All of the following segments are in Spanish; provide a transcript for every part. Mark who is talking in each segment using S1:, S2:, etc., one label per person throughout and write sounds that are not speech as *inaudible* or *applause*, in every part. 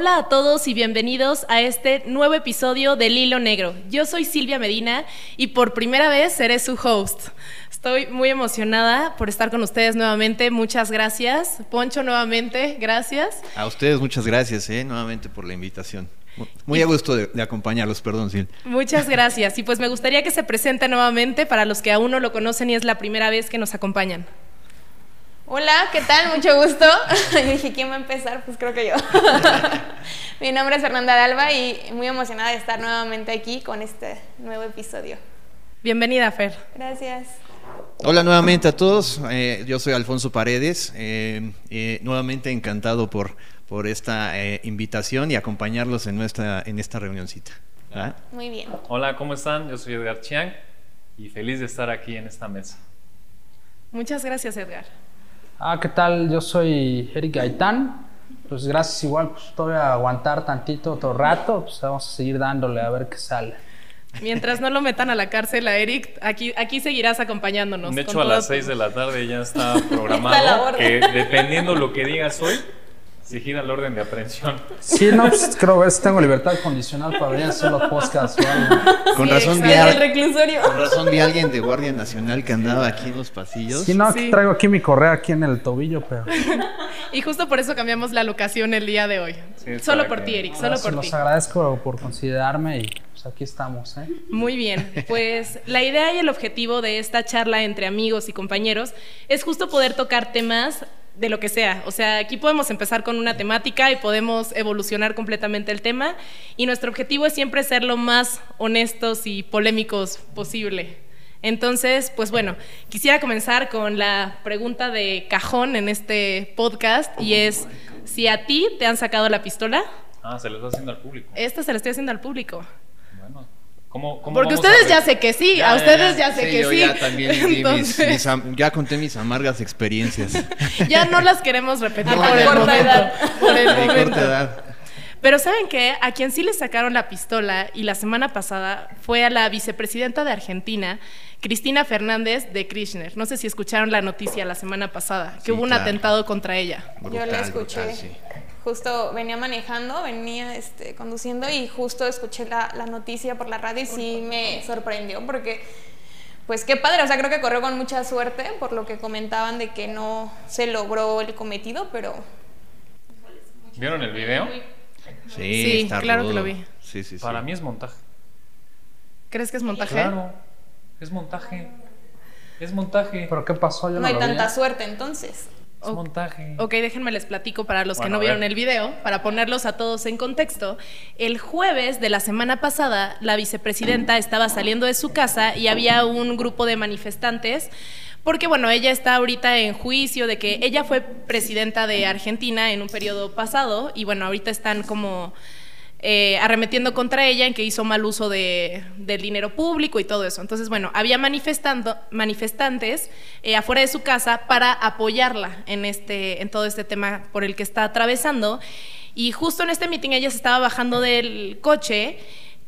S1: Hola a todos y bienvenidos a este nuevo episodio del Hilo Negro. Yo soy Silvia Medina y por primera vez seré su host. Estoy muy emocionada por estar con ustedes nuevamente. Muchas gracias. Poncho, nuevamente, gracias.
S2: A ustedes muchas gracias, ¿eh? nuevamente por la invitación. Muy a gusto de, de, acompañarlos, perdón, Sil.
S1: Muchas *laughs* gracias. Y pues me gustaría que se presente nuevamente para los que aún no lo conocen y es la primera vez que nos acompañan.
S3: Hola, ¿qué tal? Mucho gusto. *laughs* Yo dije, ¿quién va a empezar? Pues creo que yo. *laughs* Mi nombre es Fernanda Dalba y muy emocionada de estar nuevamente aquí con este nuevo episodio.
S1: Bienvenida, Fer.
S3: Gracias.
S2: Hola nuevamente a todos. Eh, yo soy Alfonso Paredes. Eh, eh, nuevamente encantado por, por esta eh, invitación y acompañarlos en, nuestra, en esta reunioncita.
S3: ¿Ah? Muy bien.
S4: Hola, ¿cómo están? Yo soy Edgar Chiang y feliz de estar aquí en esta mesa.
S1: Muchas gracias, Edgar.
S5: Ah, ¿qué tal? Yo soy Eric Gaitán. Pues gracias igual, pues todavía a aguantar tantito otro rato, pues vamos a seguir dándole a ver qué sale.
S1: Mientras no lo metan a la cárcel a Eric, aquí, aquí seguirás acompañándonos.
S4: De hecho, a las 6 de la tarde ya está *laughs* programado que dependiendo lo que digas hoy, se gira el orden de aprehensión.
S5: Sí, no, pues creo que tengo libertad condicional para venir a hacer los podcasts.
S2: Con,
S3: Sí,
S2: razón vi
S3: exacto,
S2: a,
S3: el reclusorio.
S2: con razón vi a alguien de Guardia Nacional que andaba aquí en los pasillos.
S5: Sí, no,
S1: Sí.
S5: traigo aquí mi correa aquí en el tobillo, pero *laughs*
S1: Y justo por eso cambiamos la locación el día de hoy.
S4: Sí,
S1: solo por ti, Eric,
S5: ahora
S1: solo por
S5: los
S1: ti.
S5: agradezco por considerarme y pues aquí estamos, ¿eh?
S1: Muy bien, pues la idea y el objetivo de esta charla entre amigos y compañeros es justo poder tocar temas de lo que sea. O sea, aquí podemos empezar con una temática y podemos evolucionar completamente el tema y nuestro objetivo es siempre ser lo más honestos y polémicos posible. Entonces, pues bueno, quisiera comenzar con la pregunta de cajón en este podcast y es si a ti te han sacado la pistola,
S4: Ah, se lo está haciendo al público.
S1: esta se la estoy haciendo al público.
S4: Bueno, ¿cómo, cómo
S1: Porque ustedes ya sé que sí,
S4: Ya,
S1: a ustedes
S4: ya.
S1: ya, sé
S2: Sí,
S1: que
S2: yo
S1: sí.
S2: ya también di mis- *laughs*
S1: Entonces,
S2: mis am- ya conté mis amargas experiencias. *laughs*
S1: ya no las queremos repetir
S3: A
S1: por el
S3: corta
S1: momento.
S3: edad.
S1: Por el
S2: De corta
S1: momento.
S2: edad.
S1: Pero ¿saben qué? A quien sí le sacaron la pistola y la semana pasada fue a la vicepresidenta de Argentina, Cristina Fernández de Kirchner. No sé si escucharon la noticia la semana pasada, que
S2: Sí,
S1: hubo un
S2: claro.
S1: atentado contra ella.
S3: Yo la escuché.
S2: brutal, sí.
S3: Justo venía manejando, venía este, conduciendo y justo escuché la, la noticia por la radio y sí me sorprendió porque, pues qué padre, o sea, creo que corrió con mucha suerte por lo que comentaban de que no se logró el cometido, pero
S4: ¿Vieron el video?
S2: Sí,
S1: Sí,
S2: está
S1: claro que lo vi.
S2: Sí, sí, sí.
S4: Para mí es montaje.
S1: ¿Crees que es montaje?
S4: Claro, es montaje. Es montaje.
S5: ¿Pero qué pasó? Yo no,
S3: no hay
S5: lo vi.
S3: tanta suerte entonces.
S4: Es montaje.
S1: Ok, déjenme les platico para los que no vieron el video, para ponerlos a todos en contexto. El jueves de la semana pasada, la vicepresidenta estaba saliendo de su casa y había un grupo de manifestantes, porque bueno, ella está ahorita en juicio de que ella fue presidenta de Argentina en un periodo pasado y bueno, ahorita están como eh, arremetiendo contra ella en que hizo mal uso de, del dinero público y todo eso. Entonces, bueno, había manifestando, manifestantes eh, afuera de su casa para apoyarla en, este, en todo este tema por el que está atravesando. Y justo en este meeting ella se estaba bajando del coche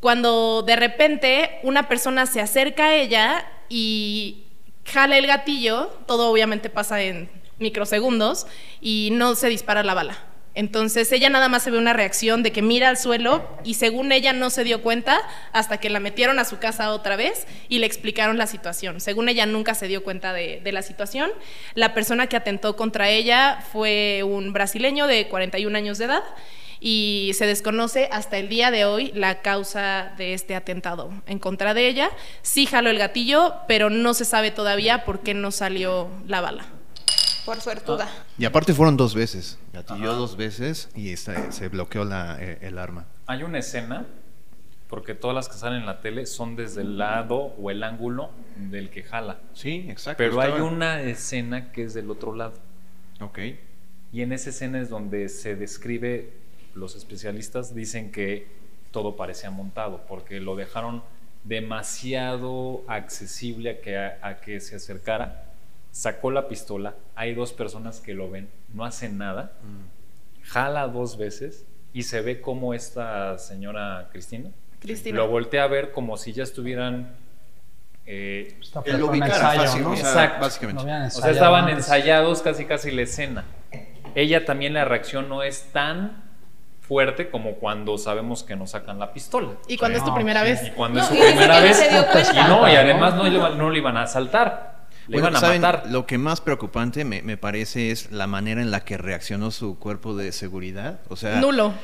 S1: cuando de repente una persona se acerca a ella y jala el gatillo, todo obviamente pasa en microsegundos y no se dispara la bala. Entonces ella nada más se ve una reacción de que mira al suelo y según ella no se dio cuenta hasta que la metieron a su casa otra vez y le explicaron la situación. Según ella nunca se dio cuenta de, la situación. La persona que atentó contra ella fue un brasileño de 41 años de edad y se desconoce hasta el día de hoy la causa de este atentado en contra de ella. Sí jaló el gatillo, pero no se sabe todavía por qué no salió la bala.
S3: Por suertuda.
S2: Y aparte fueron dos veces. Gatilló dos veces y esta- se bloqueó la, eh, el arma.
S4: Hay una escena, porque todas las que salen en la tele son desde el lado o el ángulo del que jala.
S2: Sí, exacto.
S4: Pero hay una escena que es del otro lado.
S2: Ok.
S4: Y en esa escena es donde se describe, los especialistas dicen que todo parecía montado, porque lo dejaron demasiado accesible a que, a, que se acercara. Sacó la pistola, hay dos personas que lo ven, no hacen nada, jala dos veces y se ve como esta señora Cristina,
S1: Cristina.
S4: lo voltea a ver como si ya estuvieran... eh, Exacto.
S2: básicamente.
S5: No habían
S4: O sea, estaban
S5: antes.
S4: ensayados casi casi la escena. Ella también la reacción no es tan fuerte como cuando sabemos que nos sacan la pistola.
S1: Y cuando es tu
S5: No,
S1: primera vez.
S4: Y cuando
S3: No,
S4: es su primera vez. Y no, y además no, no le iban a asaltar. Le
S2: Bueno,
S4: iban a
S2: ¿saben?
S4: matar.
S2: Lo que más preocupante me, me parece es la manera en la que reaccionó su cuerpo de seguridad. O sea,
S1: Nulo.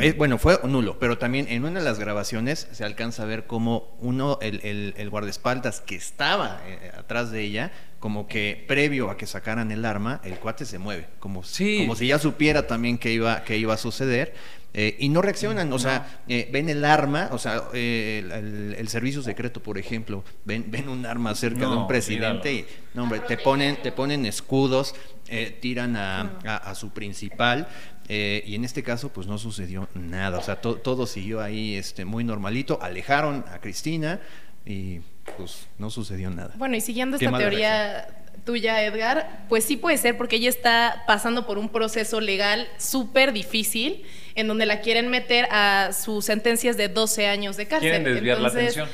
S2: Eh, bueno, fue nulo, pero también en una de las grabaciones se alcanza a ver cómo uno, el, el- el guardaespaldas que estaba eh, atrás de ella, como que previo a que sacaran el arma, el cuate se mueve, como, si-
S4: Sí.
S2: como si ya supiera también que iba, que iba a suceder. Eh, y no reaccionan, o sea, eh, ven el arma, o sea, eh, el, el- el servicio secreto, por ejemplo, ven, ven un arma cerca de un presidente y, no, hombre, te ponen, te ponen escudos, eh, tiran a, a- a su principal, eh, y en este caso, pues no sucedió nada. O sea, to- todo siguió ahí este, muy normalito. Alejaron a Cristina y pues no sucedió nada.
S1: Bueno, y siguiendo esta teoría tuya, Edgar, pues sí puede ser porque ella está pasando por un proceso legal súper difícil en donde la quieren meter a sus sentencias de 12 años de cárcel.
S4: Quieren desviar la atención.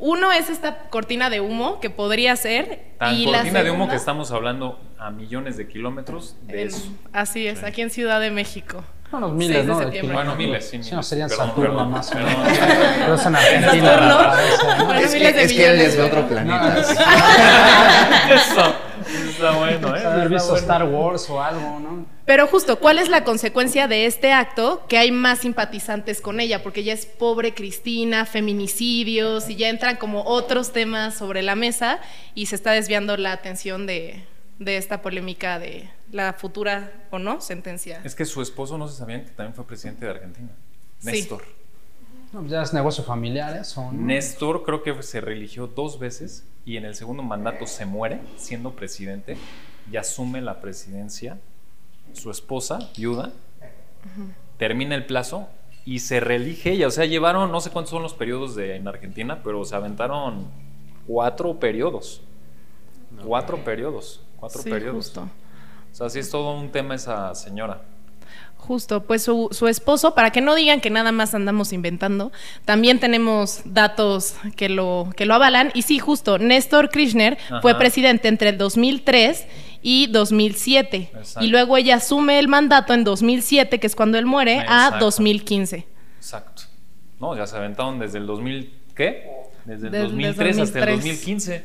S1: Uno es esta cortina de humo que podría ser.
S4: Tan
S1: y la
S4: cortina de humo que estamos hablando a millones de kilómetros de
S1: en-
S4: eso.
S1: Así es,
S2: Sí.
S1: aquí en Ciudad de México.
S5: Unos miles,
S1: 6 de
S5: ¿no?
S4: Bueno, miles, sí,
S5: Sí, no serían
S4: Perdón,
S5: Saturno
S4: perdón,
S5: más o menos. *laughs* Pero es en Argentina.
S1: Bueno,
S2: es,
S1: miles
S2: que,
S1: de
S2: es que él es de otro planeta. *laughs*
S4: Eso, está bueno, ¿eh?
S5: Haber visto
S4: bueno.
S5: Star Wars o algo, ¿no?
S1: Pero justo, ¿cuál es la consecuencia de este acto? Que hay más simpatizantes con ella, porque ella es pobre Cristina, feminicidios, y ya entran como otros temas sobre la mesa y se está desviando la atención de, de esta polémica de la futura o no sentencia.
S4: Es que su esposo, no se sabían que también fue presidente de Argentina.
S1: Sí.
S4: Néstor.
S5: No, pues ya es negocio familiar eso, ¿no?
S4: Néstor creo que se reeligió dos veces y en el segundo mandato se muere siendo presidente y asume la presidencia su esposa, viuda, termina el plazo y se reelige ella. O sea, llevaron, no sé cuántos son los periodos de, en Argentina, pero se aventaron cuatro periodos. cuatro periodos. Cuatro
S1: Sí,
S4: periodos.
S1: justo.
S4: O sea, sí es todo un tema esa señora.
S1: Justo, pues su, su esposo, para que no digan que nada más andamos inventando, también tenemos datos que lo, que lo avalan. Y sí, justo, Néstor Kirchner fue
S4: Ajá.
S1: presidente entre el 2003 y 2007.
S4: Exacto.
S1: Y luego ella asume el mandato en 2007, que es cuando él muere, a
S4: Exacto.
S1: 2015.
S4: Exacto. No, ya se aventaron desde el 2000, ¿qué? Desde el
S1: Desde
S4: 2003 hasta el
S1: 2003.
S4: 2015.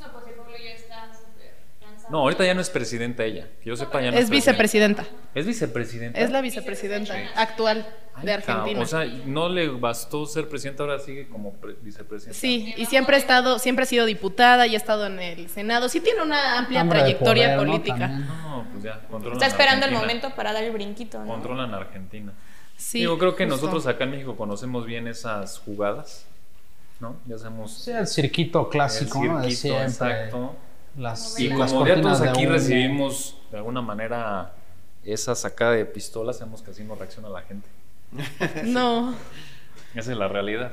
S3: No, porque Pablo ya está súper cansado.
S4: No, ahorita ya no es presidenta ella. Que yo sepa, ya no
S1: Es
S4: es
S1: vicepresidenta.
S4: Es vicepresidenta.
S1: Es la vicepresidenta actual
S4: Ay,
S1: de. Argentina.
S4: O sea, no le bastó ser presidenta, ahora sigue como pre- vicepresidenta.
S1: Sí, y siempre ha estado, siempre ha sido diputada y ha estado en el Senado. Sí tiene una amplia trayectoria
S5: poder, ¿no?
S1: política.
S4: No, pues ya, controlan
S3: Está esperando el momento para dar el brinquito, ¿no?
S4: Controlan Argentina.
S1: Sí,
S4: Digo, creo que
S1: justo.
S4: nosotros acá en México conocemos bien esas jugadas, ¿no? Ya sabemos
S5: Sí, el cirquito clásico,
S4: el
S5: ¿no? De
S4: cirquito,
S5: siempre.
S4: exacto.
S5: Las,
S4: Y
S5: las
S4: como ya todos aquí recibimos de alguna manera esa sacada de pistola, sabemos que así no reacciona la gente. *laughs*
S1: No.
S4: Esa es la realidad.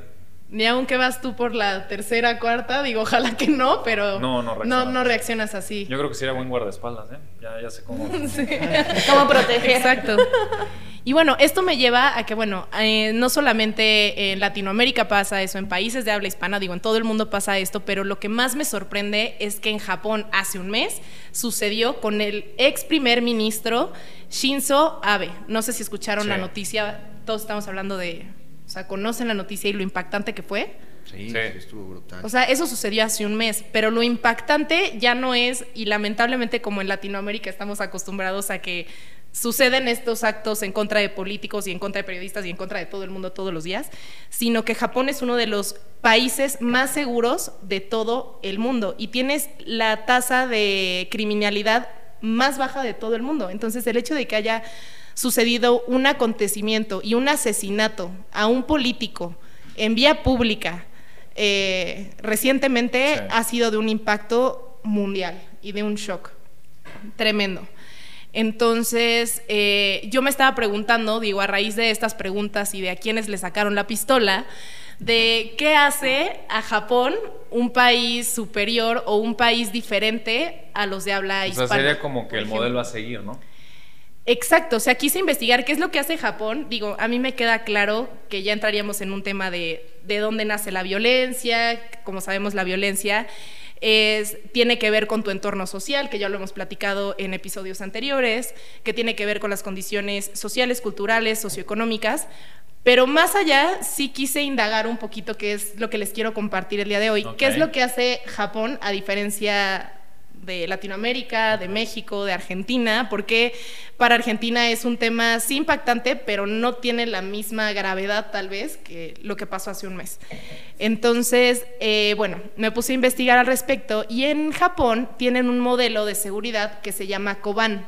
S1: Ni aunque vas tú por la tercera, cuarta, digo, ojalá que no, pero
S4: No, no reaccionas.
S1: no, no reaccionas así.
S4: Yo creo que sería buen guardaespaldas, ¿eh? Ya, ya sé cómo. *laughs*
S1: Sí. *laughs*
S3: ¿Cómo proteger?
S1: Exacto. Y bueno, esto me lleva a que, bueno, eh, no solamente en Latinoamérica pasa eso, en países de habla hispana, digo, en todo el mundo pasa esto, pero lo que más me sorprende es que en Japón hace un mes sucedió con el ex primer ministro Shinzo Abe. No sé si escucharon
S4: Sí.
S1: la noticia, todos estamos hablando de, o sea, conocen la noticia y lo impactante que fue.
S2: Sí,
S4: Sí.
S2: estuvo brutal.
S1: O sea, eso sucedió hace un mes, pero lo impactante ya no es, y lamentablemente como en Latinoamérica estamos acostumbrados a que suceden estos actos en contra de políticos y en contra de periodistas y en contra de todo el mundo todos los días, sino que Japón es uno de los países más seguros de todo el mundo y tienes la tasa de criminalidad más baja de todo el mundo. Entonces, el hecho de que haya sucedido un acontecimiento y un asesinato a un político en vía pública eh, recientemente
S4: Sí.
S1: ha sido de un impacto mundial y de un shock tremendo. Entonces, eh, yo me estaba preguntando, digo, a raíz de estas preguntas y de a quiénes le sacaron la pistola, de qué hace a Japón un país superior o un país diferente a los de habla
S4: O
S1: hispana.
S4: sea, sería como que el modelo a seguir, ¿no?
S1: Exacto, o sea, quise investigar qué es lo que hace Japón. Digo, a mí me queda claro que ya entraríamos en un tema de, de dónde nace la violencia. Como sabemos, la violencia es, tiene que ver con tu entorno social, que ya lo hemos platicado en episodios anteriores, que tiene que ver con las condiciones sociales, culturales, socioeconómicas. Pero más allá, sí quise indagar un poquito qué es lo que les quiero compartir el día de hoy. ¿Qué es lo que hace Japón a diferencia de Latinoamérica, de México, de Argentina? Porque para Argentina es un tema sí impactante, pero no tiene la misma gravedad tal vez que lo que pasó hace un mes. Entonces, eh, bueno, me puse a investigar al respecto y en Japón tienen un modelo de seguridad que se llama Koban.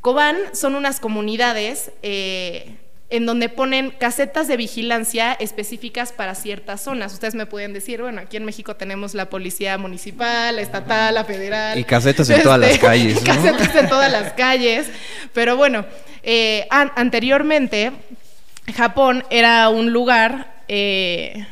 S1: Koban son unas comunidades eh, en donde ponen casetas de vigilancia específicas para ciertas zonas. Ustedes me pueden decir, bueno, aquí en México tenemos la policía municipal, la estatal, la federal.
S2: Y casetas en todas las *laughs* calles,
S1: y
S2: ¿no?
S1: casetas en todas las calles. Pero bueno, eh, an- anteriormente Japón era un lugar eh,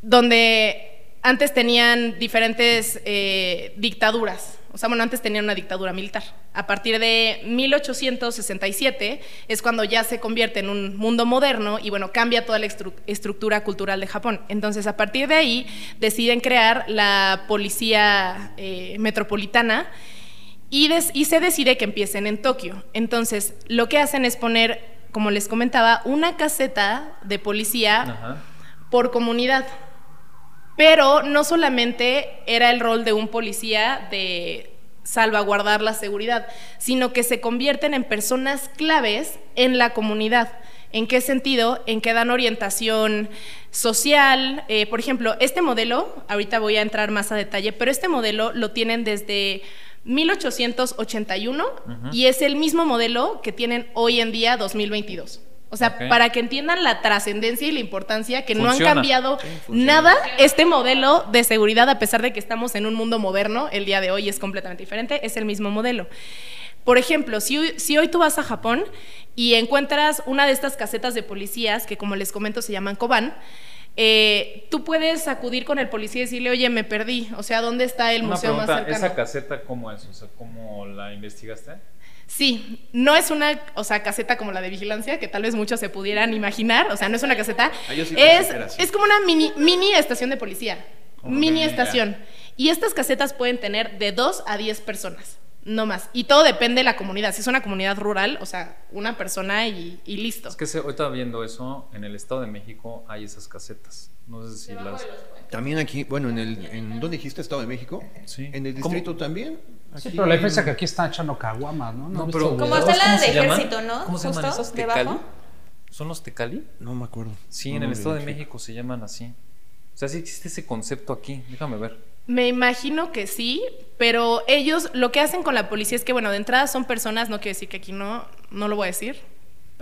S1: donde antes tenían diferentes eh, dictaduras. O sea, bueno, antes tenían una dictadura militar. A partir de 1867 es cuando ya se convierte en un mundo moderno y bueno, cambia toda la estru- estructura cultural de Japón. Entonces, a partir de ahí deciden crear la policía eh, metropolitana y, se decide que empiecen en Tokio. Entonces, lo que hacen es poner, como les comentaba, una caseta de policía
S4: Ajá.
S1: por comunidad. Pero no solamente era el rol de un policía de salvaguardar la seguridad, sino que se convierten en personas claves en la comunidad. ¿En qué sentido? En que dan orientación social. Eh, por ejemplo, este modelo, ahorita voy a entrar más a detalle, pero este modelo lo tienen desde 1881 y es el mismo modelo que tienen hoy en día 2022. O sea, para que entiendan la trascendencia y la importancia que no han cambiado nada este modelo de seguridad, a pesar de que estamos en un mundo moderno, el día de hoy es completamente diferente, es el mismo modelo. Por ejemplo, si, hoy- si hoy tú vas a Japón y encuentras una de estas casetas de policías, que como les comento se llaman Koban, eh, tú puedes acudir con el policía y decirle, oye, me perdí, o sea, ¿dónde está el
S4: Una
S1: museo
S4: pregunta,
S1: más cercano?
S4: ¿esa caseta cómo es? O sea, ¿cómo la investigaste?
S1: Sí, no es una, o sea, caseta como la de vigilancia, que tal vez muchos se pudieran imaginar, o sea, no es una caseta,
S2: Ah, yo sí pensé
S1: es, es como una mini, mini estación de policía, mini estación. Y estas casetas pueden tener de 2 a 10 personas, no más. Y todo depende de la comunidad. Si es una comunidad rural, o sea, una persona y, y listo.
S4: Es que se, ahorita viendo eso, en el Estado de México hay esas casetas. No sé si las...
S2: También aquí, bueno, en el, en ¿dónde dijiste Estado de México?
S4: Sí.
S2: En el
S4: ¿Cómo?
S2: distrito también.
S5: Sí, pero la
S2: en-
S5: diferencia es que aquí están echando caguamas, ¿no?
S4: No, pero-
S3: Como está la
S4: ¿Cómo
S3: de
S4: se llaman?
S3: ejército, ¿no?
S4: ¿Cómo se llaman
S3: debajo.
S4: ¿Tecali? ¿Son los Tecali?
S2: No me acuerdo.
S4: Sí,
S2: No
S4: en el Estado de. México se llaman así. O sea, sí existe ese concepto aquí. Déjame ver.
S1: Me imagino que sí, pero ellos lo que hacen con la policía es que, bueno, de entrada son personas, no quiero decir que aquí no, no lo voy a decir,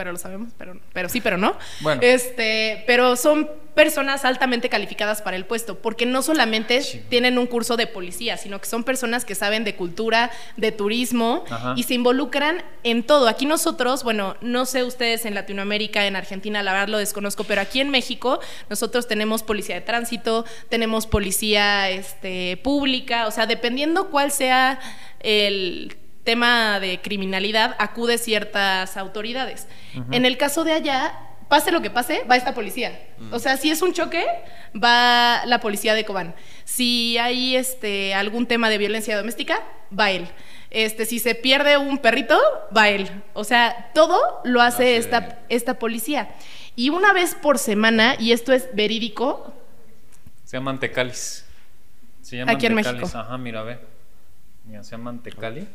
S1: pero lo sabemos, pero, pero sí, pero no.
S4: Bueno.
S1: Este, pero son personas altamente calificadas para el puesto, porque no solamente
S4: Sí.
S1: tienen un curso de policía, sino que son personas que saben de cultura, de turismo
S4: Ajá.
S1: y se involucran en todo. Aquí nosotros, bueno, no sé ustedes en Latinoamérica, en Argentina, la verdad lo desconozco, pero aquí en México nosotros tenemos policía de tránsito, tenemos policía este, pública, o sea, dependiendo cuál sea el tema de criminalidad, acude ciertas autoridades. En el caso de allá, pase lo que pase, va esta policía. O sea, si es un choque, va la policía de Cobán. Si hay este, algún tema de violencia doméstica, va él. Este, si se pierde un perrito, va él. O sea, todo lo hace
S2: Hace-
S1: esta, esta policía. Y una vez por semana, y esto es verídico,
S4: Se llaman Tecalis. Se llaman
S1: Aquí en
S4: Tecalis.
S1: México.
S4: Ajá, mira, ve. Mira, se llaman Tecali.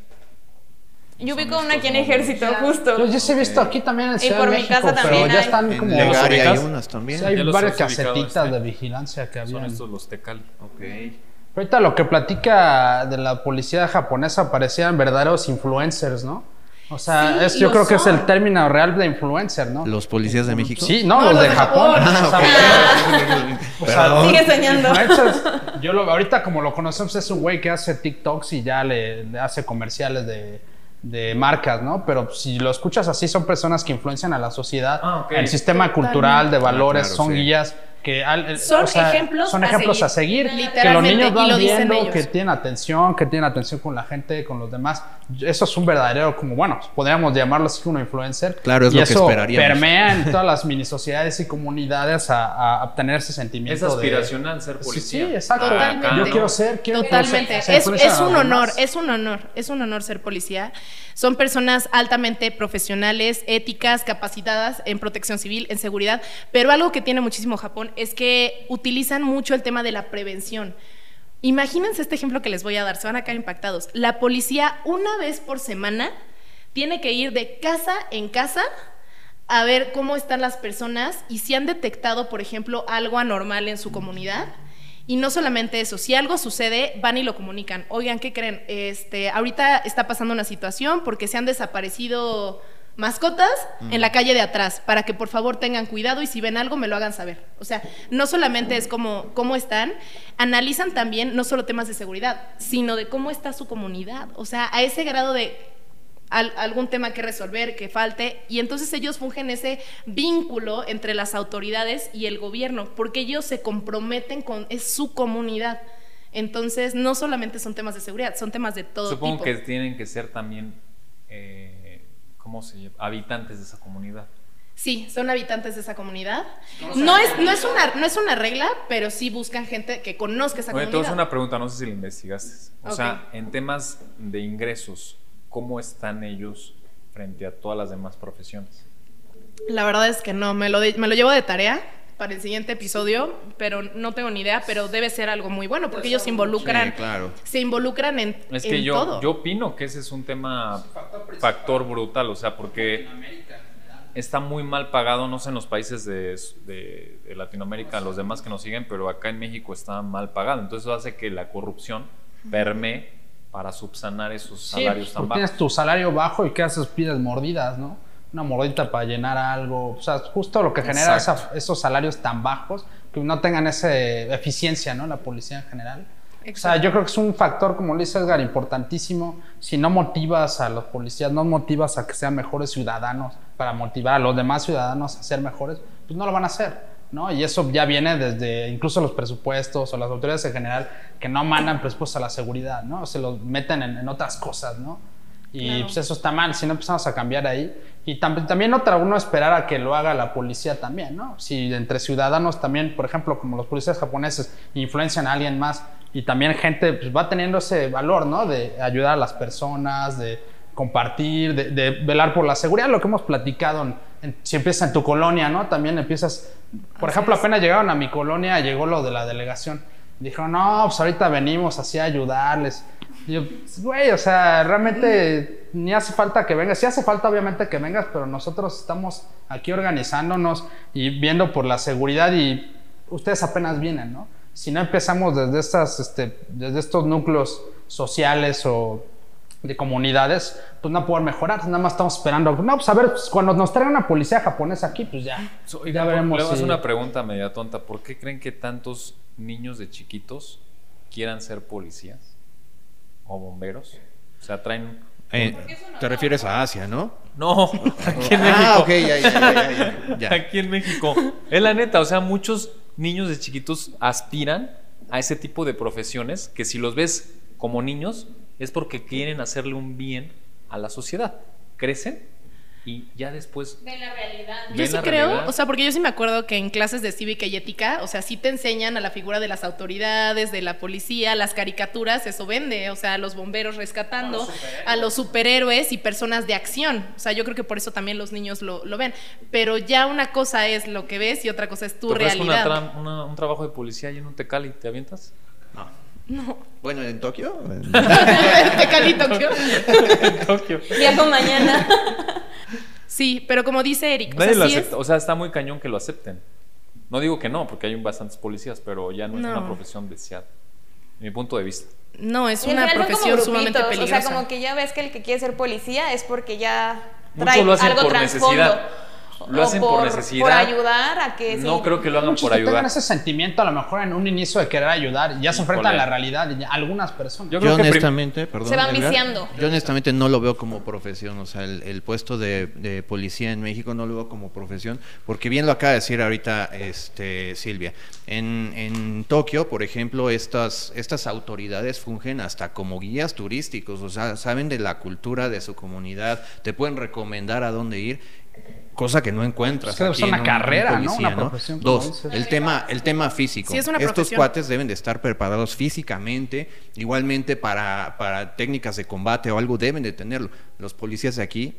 S3: Yo
S4: Son
S3: ubico una aquí en ejército, justo.
S5: Yo, yo sí he visto aquí también en
S3: Y
S5: Ciudad
S3: por
S5: de
S3: mi
S5: México,
S3: casa
S5: pero
S3: también
S5: ya
S3: hay.
S5: están
S2: En
S5: como...
S4: ¿Ya los
S2: Legaria hay unas también.
S5: Sí, hay
S4: ¿Ya los
S5: varias
S4: has ubicado,
S5: casetitas
S4: este?
S5: de vigilancia que
S4: Son
S5: habían.
S4: estos los Tecali.
S2: Ok.
S5: Ahorita lo que platica de la policía japonesa parecían verdaderos influencers, ¿no? O sea,
S1: Sí,
S5: es, yo
S1: lo
S5: creo que es
S1: son.
S5: el término real de influencer, ¿no?
S2: ¿Los policías de México?
S5: Sí, no,
S1: No,
S5: los
S1: los
S5: de Japón.
S1: Japón.
S5: O sea, *laughs* o sea,
S2: Perdón.
S3: Sigue soñando.
S5: influencers, yo lo, ahorita como lo conocemos es un güey que hace TikToks y ya le, le hace comerciales de, de marcas, ¿no? Pero si lo escuchas así, son personas que influencian a la sociedad,
S4: Ah,
S5: el sistema cultural de valores,
S2: claro,
S5: son
S2: sí.
S5: guías que al- el-
S1: Son
S5: o sea,
S1: ejemplos
S5: son
S1: a
S5: ejemplos a
S1: seguir.
S5: seguir, que los niños van
S1: lo
S5: viendo,
S1: ellos.
S5: que tienen atención, que tienen atención con la gente, con los demás. Eso es un verdadero, como bueno, podríamos llamarlo así como influencer.
S2: Claro, es
S5: y
S2: lo que esperaríamos.
S5: permea en todas las mini sociedades y comunidades a, a obtener ese
S4: Es
S5: sentimiento de-
S4: aspiracional ser
S5: Sí,
S4: policía.
S5: sí, exacto.
S1: Totalmente.
S5: Yo quiero ser, quiero
S1: Totalmente.
S5: ser- ser
S1: Es, es
S5: a
S1: un honor, es un honor, es un honor ser policía. Son personas altamente profesionales, éticas, capacitadas en protección civil, en seguridad, pero algo que tiene muchísimo Japón es que utilizan mucho el tema de la prevención. Imagínense este ejemplo que les voy a dar, se van a quedar impactados. La policía una vez por semana tiene que ir de casa en casa a ver cómo están las personas y si han detectado, por ejemplo, algo anormal en su comunidad. Y no solamente eso, si algo sucede, van y lo comunican. Oigan, ¿qué creen? Este, ahorita está pasando una situación porque se han desaparecido mascotas en la calle de atrás, para que por favor tengan cuidado y si ven algo me lo hagan saber. O sea, no solamente es como cómo están, analizan también no solo temas de seguridad, sino de cómo está su comunidad. O sea, a ese grado de al- algún tema que resolver, que falte, y entonces ellos fungen ese vínculo entre las autoridades y el gobierno, porque ellos se comprometen con, es su comunidad. Entonces, no solamente son temas de seguridad, son temas de todo
S4: Supongo
S1: tipo.
S4: que tienen que ser también, eh, ¿cómo se llama? Habitantes de esa comunidad.
S1: Sí, son habitantes de esa comunidad. No es, no es, una, no es una regla, pero sí buscan gente que conozca esa
S4: Oye, te voy a
S1: comunidad.
S4: hacer una pregunta, no sé si la investigaste. O sea, en temas de ingresos, ¿cómo están ellos frente a todas las demás profesiones?
S1: La verdad es que no, me lo, de- me lo llevo de tarea para el siguiente episodio, pero no tengo ni idea, pero debe ser algo muy bueno, porque ellos se involucran,
S2: Sí, claro.
S1: se involucran en,
S4: Es
S1: en
S4: que yo,
S1: todo.
S4: yo opino que ese es un tema factor brutal, o sea, porque está muy mal pagado, no sé en los países de, de- de Latinoamérica, los demás que nos siguen, pero acá en México está mal pagado. Entonces eso hace que la corrupción permee para subsanar esos
S5: Sí,
S4: salarios
S5: pues,
S4: tan
S5: tienes
S4: bajos.
S5: tu salario bajo y ¿qué haces? Pides mordidas, ¿no? Una mordita para llenar algo. O sea, justo lo que genera esa- esos salarios tan bajos, que no tengan esa eficiencia, ¿no? La policía en general. O sea,
S1: Exacto.
S5: yo creo que es un factor, como lo dice Edgar, importantísimo. Si no motivas a los policías, no motivas a que sean mejores ciudadanos, para motivar a los demás ciudadanos a ser mejores, pues no lo van a hacer, ¿no? Y eso ya viene desde incluso los presupuestos o las autoridades en general que no mandan presupuestos a la seguridad, ¿no? Se los meten en, en otras cosas, ¿no? Y
S1: Claro.
S5: pues eso está mal, si no empezamos a cambiar ahí. Y tam- también otra, uno esperar a que lo haga la policía también, ¿no? Si entre ciudadanos también, por ejemplo, como los policías japoneses, influencian a alguien más y también gente pues, va teniendo ese valor, ¿no? De ayudar a las personas, de compartir, de, de velar por la seguridad, lo que hemos platicado, en- en- si empiezas en tu colonia, ¿no? También empiezas, por
S1: Así
S5: ejemplo,
S1: es.
S5: apenas llegaron a mi colonia, llegó lo de la delegación. Dijeron, no, pues ahorita venimos así a ayudarles. Y yo, pues, güey, o sea, realmente ni hace falta que vengas. Sí hace falta, obviamente, que vengas, pero nosotros estamos aquí organizándonos y viendo por la seguridad y ustedes apenas vienen, ¿no? Si no empezamos desde, estas, este, desde estos núcleos sociales o de comunidades, pues no podemos mejorar. Nada más estamos esperando. No, pues a ver, pues, cuando nos traigan una policía japonesa aquí, pues ya.
S4: So,
S5: ya
S4: oigan,
S5: veremos.
S4: le voy a hacer
S5: si-
S4: una pregunta media tonta. ¿Por qué creen que tantos niños de chiquitos quieran ser policías o bomberos? O sea, traen...
S2: Eh, te refieres a Asia, ¿no?
S4: No, *laughs* *laughs* aquí en México.
S2: Ah, ok, ya, ya, ya, ya, ya. *laughs*
S4: Aquí en México. Es la neta, o sea, muchos niños de chiquitos aspiran a ese tipo de profesiones que si los ves como niños es porque quieren hacerle un bien a la sociedad. Crecen y ya después
S3: De la realidad.
S1: Yo sí creo,
S4: realidad.
S1: o sea, porque yo sí me acuerdo que en clases de cívica y ética, o sea, sí te enseñan a la figura de las autoridades, de la policía, las caricaturas, eso vende, o sea, a los bomberos rescatando, a los superhéroes y personas de acción. O sea, yo creo que por eso también los niños lo, lo ven. Pero ya una cosa es lo que ves y otra cosa es tu
S4: ¿Te ofrezco una
S1: realidad.
S4: tra- una- un trabajo de policía y en un tecali te avientas?
S2: Bueno, en Tokio.
S1: Te calito, ¿qué?
S4: en Tokio.
S3: Viajo mañana. *laughs*
S1: Sí, pero como dice Eric, o sea,
S4: lo
S1: sí es-.
S4: O sea, está muy cañón que lo acepten. No digo que no, porque hay bastantes policías, pero ya no, es una profesión deseada. De mi punto de vista.
S1: no, es una profesión sumamente peligrosa.
S3: O sea, como que ya ves que el que quiere ser policía es porque ya
S4: Muchos
S3: trae
S4: lo hacen
S3: algo
S4: por
S3: trasfondo.
S4: necesidad. Lo hacen por necesidad.
S3: Por ayudar a que...
S4: No
S3: sí.
S4: creo que lo hagan
S5: Muchos
S4: por
S5: que tengan
S4: ayudar.
S5: ese sentimiento a lo mejor en un inicio de querer ayudar y ya se enfrentan a la realidad ya- algunas personas.
S4: Yo
S2: Yo,
S4: creo que
S2: honestamente, perdón.
S3: Se van
S2: Edgar,
S3: viciando.
S2: Yo honestamente no lo veo como profesión, o sea, el, el puesto de, de policía en México no lo veo como profesión, porque bien lo acaba de decir ahorita este, Silvia. En, en Tokio, por ejemplo, estas, estas autoridades fungen hasta como guías turísticos, o sea, saben de la cultura de su comunidad, te pueden recomendar a dónde ir. Cosa que no encuentras.
S5: Es
S2: aquí
S5: una
S2: en un-
S5: carrera,
S2: un
S5: ¿no?
S2: policía,
S5: Una profesión, como
S2: Dos, el tema, el tema físico.
S1: Sí, es una
S2: Estos
S1: profesión.
S2: cuates deben de estar preparados físicamente, igualmente para, para técnicas de combate o algo deben de tenerlo. Los policías de aquí,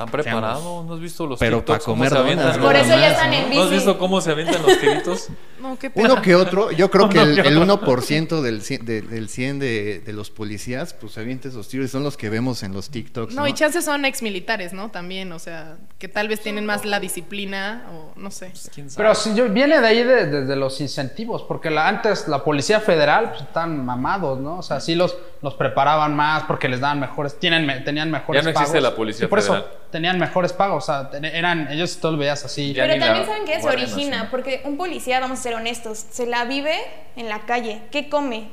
S4: ¿Están preparados? ¿No has visto los
S2: Pero
S4: TikToks
S2: pa'
S4: cómo
S2: comer
S4: se avientan?
S2: donas,
S3: Por eso ya están
S2: ¿no?
S3: en
S4: ¿No has visto cómo se avientan los tiritos? *laughs*
S1: No, qué
S2: uno que otro, yo creo que el, el
S4: otro.
S2: 1% del, cien- de- del 100 de, de los policías, pues se avienta esos tiros, y son los que vemos en los TikToks.
S1: No,
S2: ¿no?
S1: y chances son exmilitares, ¿no? También, o sea, que tal vez tienen más la disciplina o no sé.
S4: ¿Quién sabe?
S5: Pero si yo, viene de ahí de- desde los incentivos, porque la, antes la policía federal pues, están mamados, ¿no? O sea, sí los, los preparaban más porque les daban mejores, tienen, tenían mejores
S4: Ya no existe la policía
S5: Sí, por
S4: federal.
S5: eso tenían mejores pagos, o sea, ten- eran, ellos todos veías así.
S4: Ya
S3: Pero también saben que se origina, porque un policía, vamos a ser honestos, se la vive en la calle. ¿Qué come?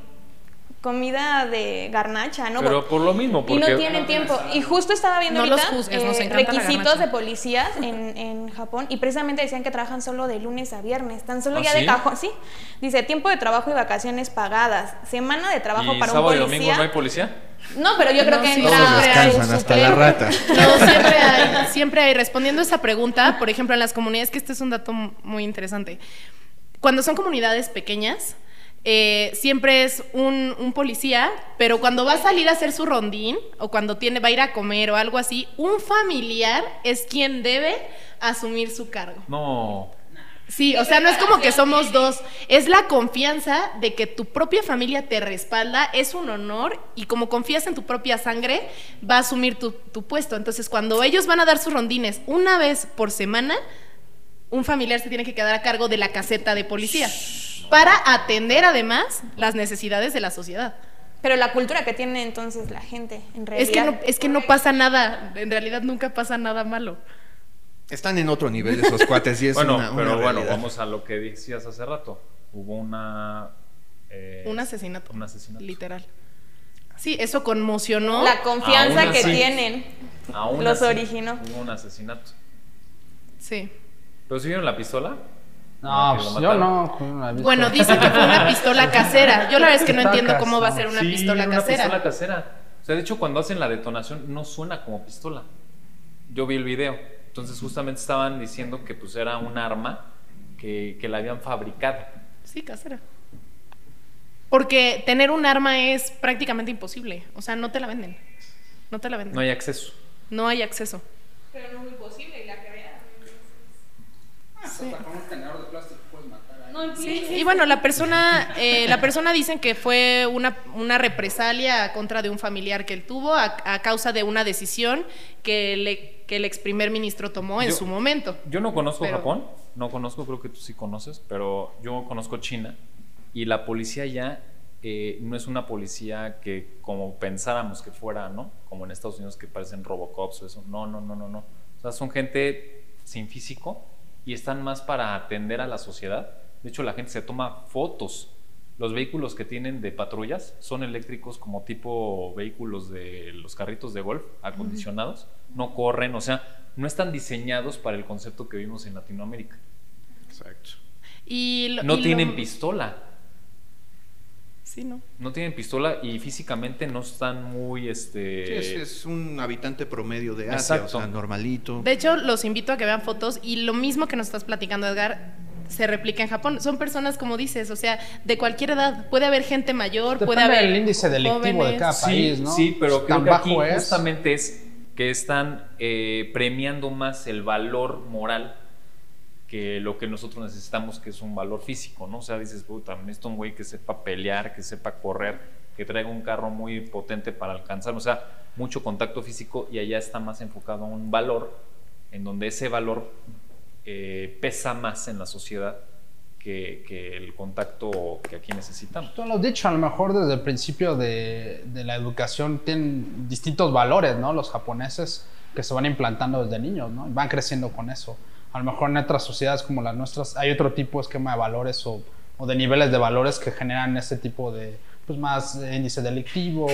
S3: Comida de garnacha, ¿no?
S4: Pero por lo mismo,
S3: Y
S4: porque...
S3: no tienen tiempo. Y justo estaba viendo
S1: No
S3: ahorita
S1: los juzgues, nos
S3: eh, requisitos de policías en, en Japón y precisamente decían que trabajan solo de lunes a viernes, tan solo
S4: ¿Ah,
S3: ya
S4: sí?
S3: de cajón, sí. Dice tiempo de trabajo y vacaciones pagadas, semana de trabajo
S4: ¿Y
S3: para
S4: sábado
S3: un
S4: y
S3: policía.
S4: domingo no hay policía?
S3: No, pero yo creo
S1: No,
S3: que
S1: sí,
S3: entra
S2: Todos descansan, hasta la rata. *laughs*
S1: No, siempre hay, siempre hay. Respondiendo a esa pregunta, por ejemplo, en las comunidades, que este es un dato muy interesante. Cuando son comunidades pequeñas, eh, siempre es un, un policía, pero cuando va a salir a hacer su rondín o cuando tiene, va a ir a comer o algo así, un familiar es quien debe asumir su cargo.
S4: No.
S1: Sí, o sea, no es como que somos dos, es la confianza de que tu propia familia te respalda, es un honor y como confías en tu propia sangre, va a asumir tu, tu puesto. Entonces, cuando ellos van a dar sus rondines una vez por semana, un familiar se tiene que quedar a cargo de la caseta de policía para atender además las necesidades de la sociedad.
S3: Pero la cultura que tiene entonces la gente, en realidad.
S1: Es que, no, es que no pasa nada, en realidad nunca pasa nada malo.
S2: Están en otro nivel esos *laughs* cuates y es
S4: bueno,
S2: una, una
S4: pero bueno, vamos a lo que decías hace rato. Hubo una... eh,
S1: Un asesinato.
S4: Un asesinato.
S1: Literal. Sí, eso conmocionó.
S3: La confianza
S4: Aún
S3: que
S4: así.
S3: tienen
S4: Aún
S3: los
S4: así,
S3: originó.
S4: Hubo un asesinato.
S1: Sí.
S4: ¿Pero si vieron la pistola?
S5: No,
S4: lo
S5: pues yo no.
S1: Bueno, dicen que fue una pistola *laughs* casera. Yo la verdad es que no entiendo cómo va a ser una
S4: Sí,
S1: pistola
S4: una
S1: casera.
S4: pistola casera. O sea, de hecho, cuando hacen la detonación no suena como pistola. Yo vi el video. Entonces, justamente estaban diciendo que pues era un arma que, que la habían fabricado.
S1: Sí, casera. Porque tener un arma es prácticamente imposible. O sea, no te la venden. No te la venden.
S4: No hay acceso.
S1: No hay acceso.
S3: Pero no es muy posible, y la crearon.
S1: Sí, y bueno, la persona, *laughs* eh, la persona dicen que fue una, una represalia contra de un familiar que él tuvo a, a causa de una decisión que, le- que el ex primer ministro tomó en
S4: Yo-
S1: su momento.
S4: Yo no conozco
S1: Pero-
S4: Japón, no conozco, creo que tú sí conoces, pero yo conozco China y la policía ya eh, no es una policía que como pensáramos que fuera, ¿no? Como en Estados Unidos que parecen Robocops o eso. No, no, no, no, no. O sea, son gente sin físico y están más para atender a la sociedad. De hecho, la gente se toma fotos. Los vehículos que tienen de patrullas son eléctricos como tipo vehículos de los carritos de golf acondicionados. No corren, o sea, no están diseñados para el concepto que vimos en Latinoamérica.
S2: Exacto.
S1: Y lo-
S4: No
S1: y lo-
S4: tienen pistola.
S1: Sí, ¿no?
S4: No tienen pistola y físicamente no están muy
S2: Sí,
S4: este
S2: es, es un habitante promedio de Asia,
S4: Exacto.
S2: o sea, normalito.
S1: De hecho, los invito a que vean fotos y lo mismo que nos estás platicando, Edgar, se replica en Japón. Son personas, como dices, o sea, de cualquier edad. Puede haber gente mayor, puede haber
S5: del índice delictivo de cada
S4: sí,
S5: país, ¿no?
S4: sí, pero creo
S5: Tan
S4: que aquí
S5: es.
S4: justamente es que están eh, premiando más el valor moral que lo que nosotros necesitamos, que es un valor físico, ¿no? O sea, dices, puta, necesito un güey que sepa pelear, que sepa correr, que traiga un carro muy potente para alcanzar, o sea, mucho contacto físico y allá está más enfocado a un valor, en donde ese valor eh, pesa más en la sociedad que, que el contacto que aquí necesitamos.
S5: Tú lo has dicho, a lo mejor desde el principio de, de la educación tienen distintos valores, ¿no? Los japoneses que se van implantando desde niños, ¿no? Van creciendo con eso. A lo mejor en otras sociedades como las nuestras hay otro tipo de esquema de valores o, o de niveles de valores que generan este tipo de, pues más índice delictivo,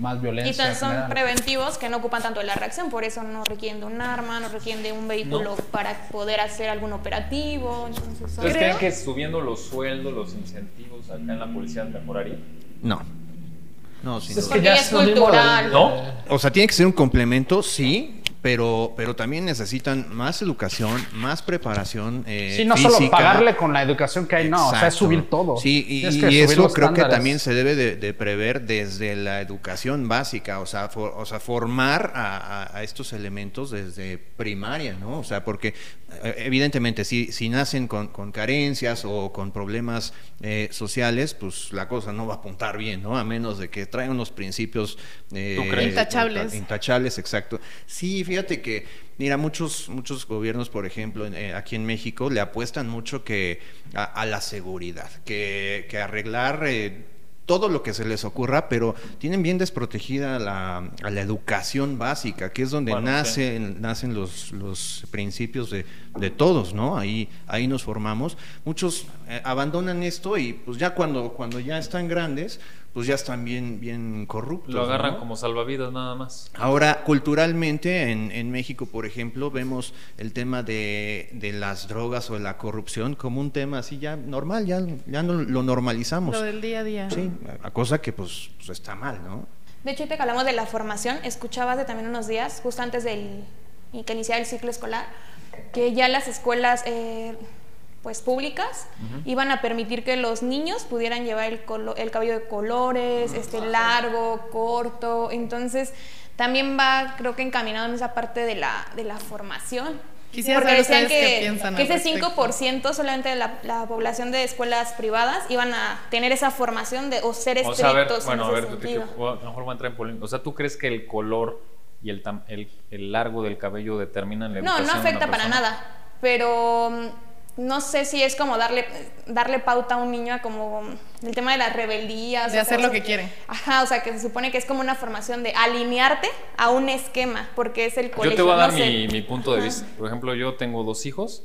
S5: más violencia.
S3: Y tan- son
S5: general.
S3: preventivos que no ocupan tanto de la reacción, por eso no requieren de un arma, no requieren de un vehículo para poder hacer algún operativo. Entonces,
S4: ¿Ustedes creen que subiendo los sueldos, los incentivos acá en la policía mejoraría?
S2: No. No, sin
S5: Es que ya es
S3: cultural.
S4: ¿No?
S2: O sea, tiene que ser un complemento, sí, pero, pero también necesitan más educación, más preparación. Eh,
S5: Sí, no solo pagarle con la educación que hay, no, o sea, es subir todo.
S2: Sí, y, eso creo que también se debe de, de prever desde la educación básica, o sea, for- o sea formar a, a- a estos elementos desde primaria, ¿no? O sea, porque eh, evidentemente si, si nacen con, con carencias o con problemas eh, sociales, pues la cosa no va a apuntar bien, ¿no? A menos de que traigan unos principios eh.
S1: Intachables.
S2: Intachables, exacto. Sí, fíjate que, mira, muchos, muchos gobiernos, por ejemplo, eh, aquí en México, le apuestan mucho que a, a la seguridad, que, que arreglar eh, todo lo que se les ocurra, pero tienen bien desprotegida la, a la educación básica, que es donde
S4: Bueno,
S2: nacen, nacen los, los principios de, de todos, ¿no? Ahí, ahí nos formamos. Muchos eh, abandonan esto y pues ya cuando, cuando ya están grandes, pues ya están bien, bien corruptos.
S4: Lo agarran
S2: ¿no?
S4: como salvavidas nada más.
S2: Ahora, culturalmente, en, en México, por ejemplo, vemos el tema de, de las drogas o de la corrupción como un tema así ya normal, ya, ya no, lo normalizamos.
S1: Lo del día a día.
S2: Sí, a, cosa que pues, pues está mal, ¿no?
S3: De hecho, que hablamos de la formación, escuchaba hace también unos días, justo antes del que iniciara el ciclo escolar, que ya las escuelas eh, pues públicas iban a permitir que los niños pudieran llevar el, colo- el cabello de colores, este largo, corto. Entonces, también va, creo que encaminado en esa parte de la, de la formación.
S1: Quisiera
S3: Porque decían que, que
S1: al
S3: ese
S1: respecto.
S3: 5% solamente de la, la población de escuelas privadas iban a tener esa formación de o ser
S4: O
S3: estrictos
S4: sea, a ver,
S3: en
S4: bueno, a ver, te- o a lo mejor voy a entrar en polémica. O sea, ¿tú crees que el color y el, el, el largo del cabello determinan la
S3: No,
S4: educación
S3: no afecta para nada, pero mm, no sé si es como darle, darle pauta a un niño a como el tema de las rebeldías.
S1: De
S3: o
S1: hacer lo que quiere.
S3: Ajá, o sea, que se supone que es como una formación de alinearte a un esquema, porque es el colegio.
S4: Yo te voy a dar
S3: no
S4: mi, mi punto de
S3: Ajá.
S4: vista. Por ejemplo, yo tengo dos hijos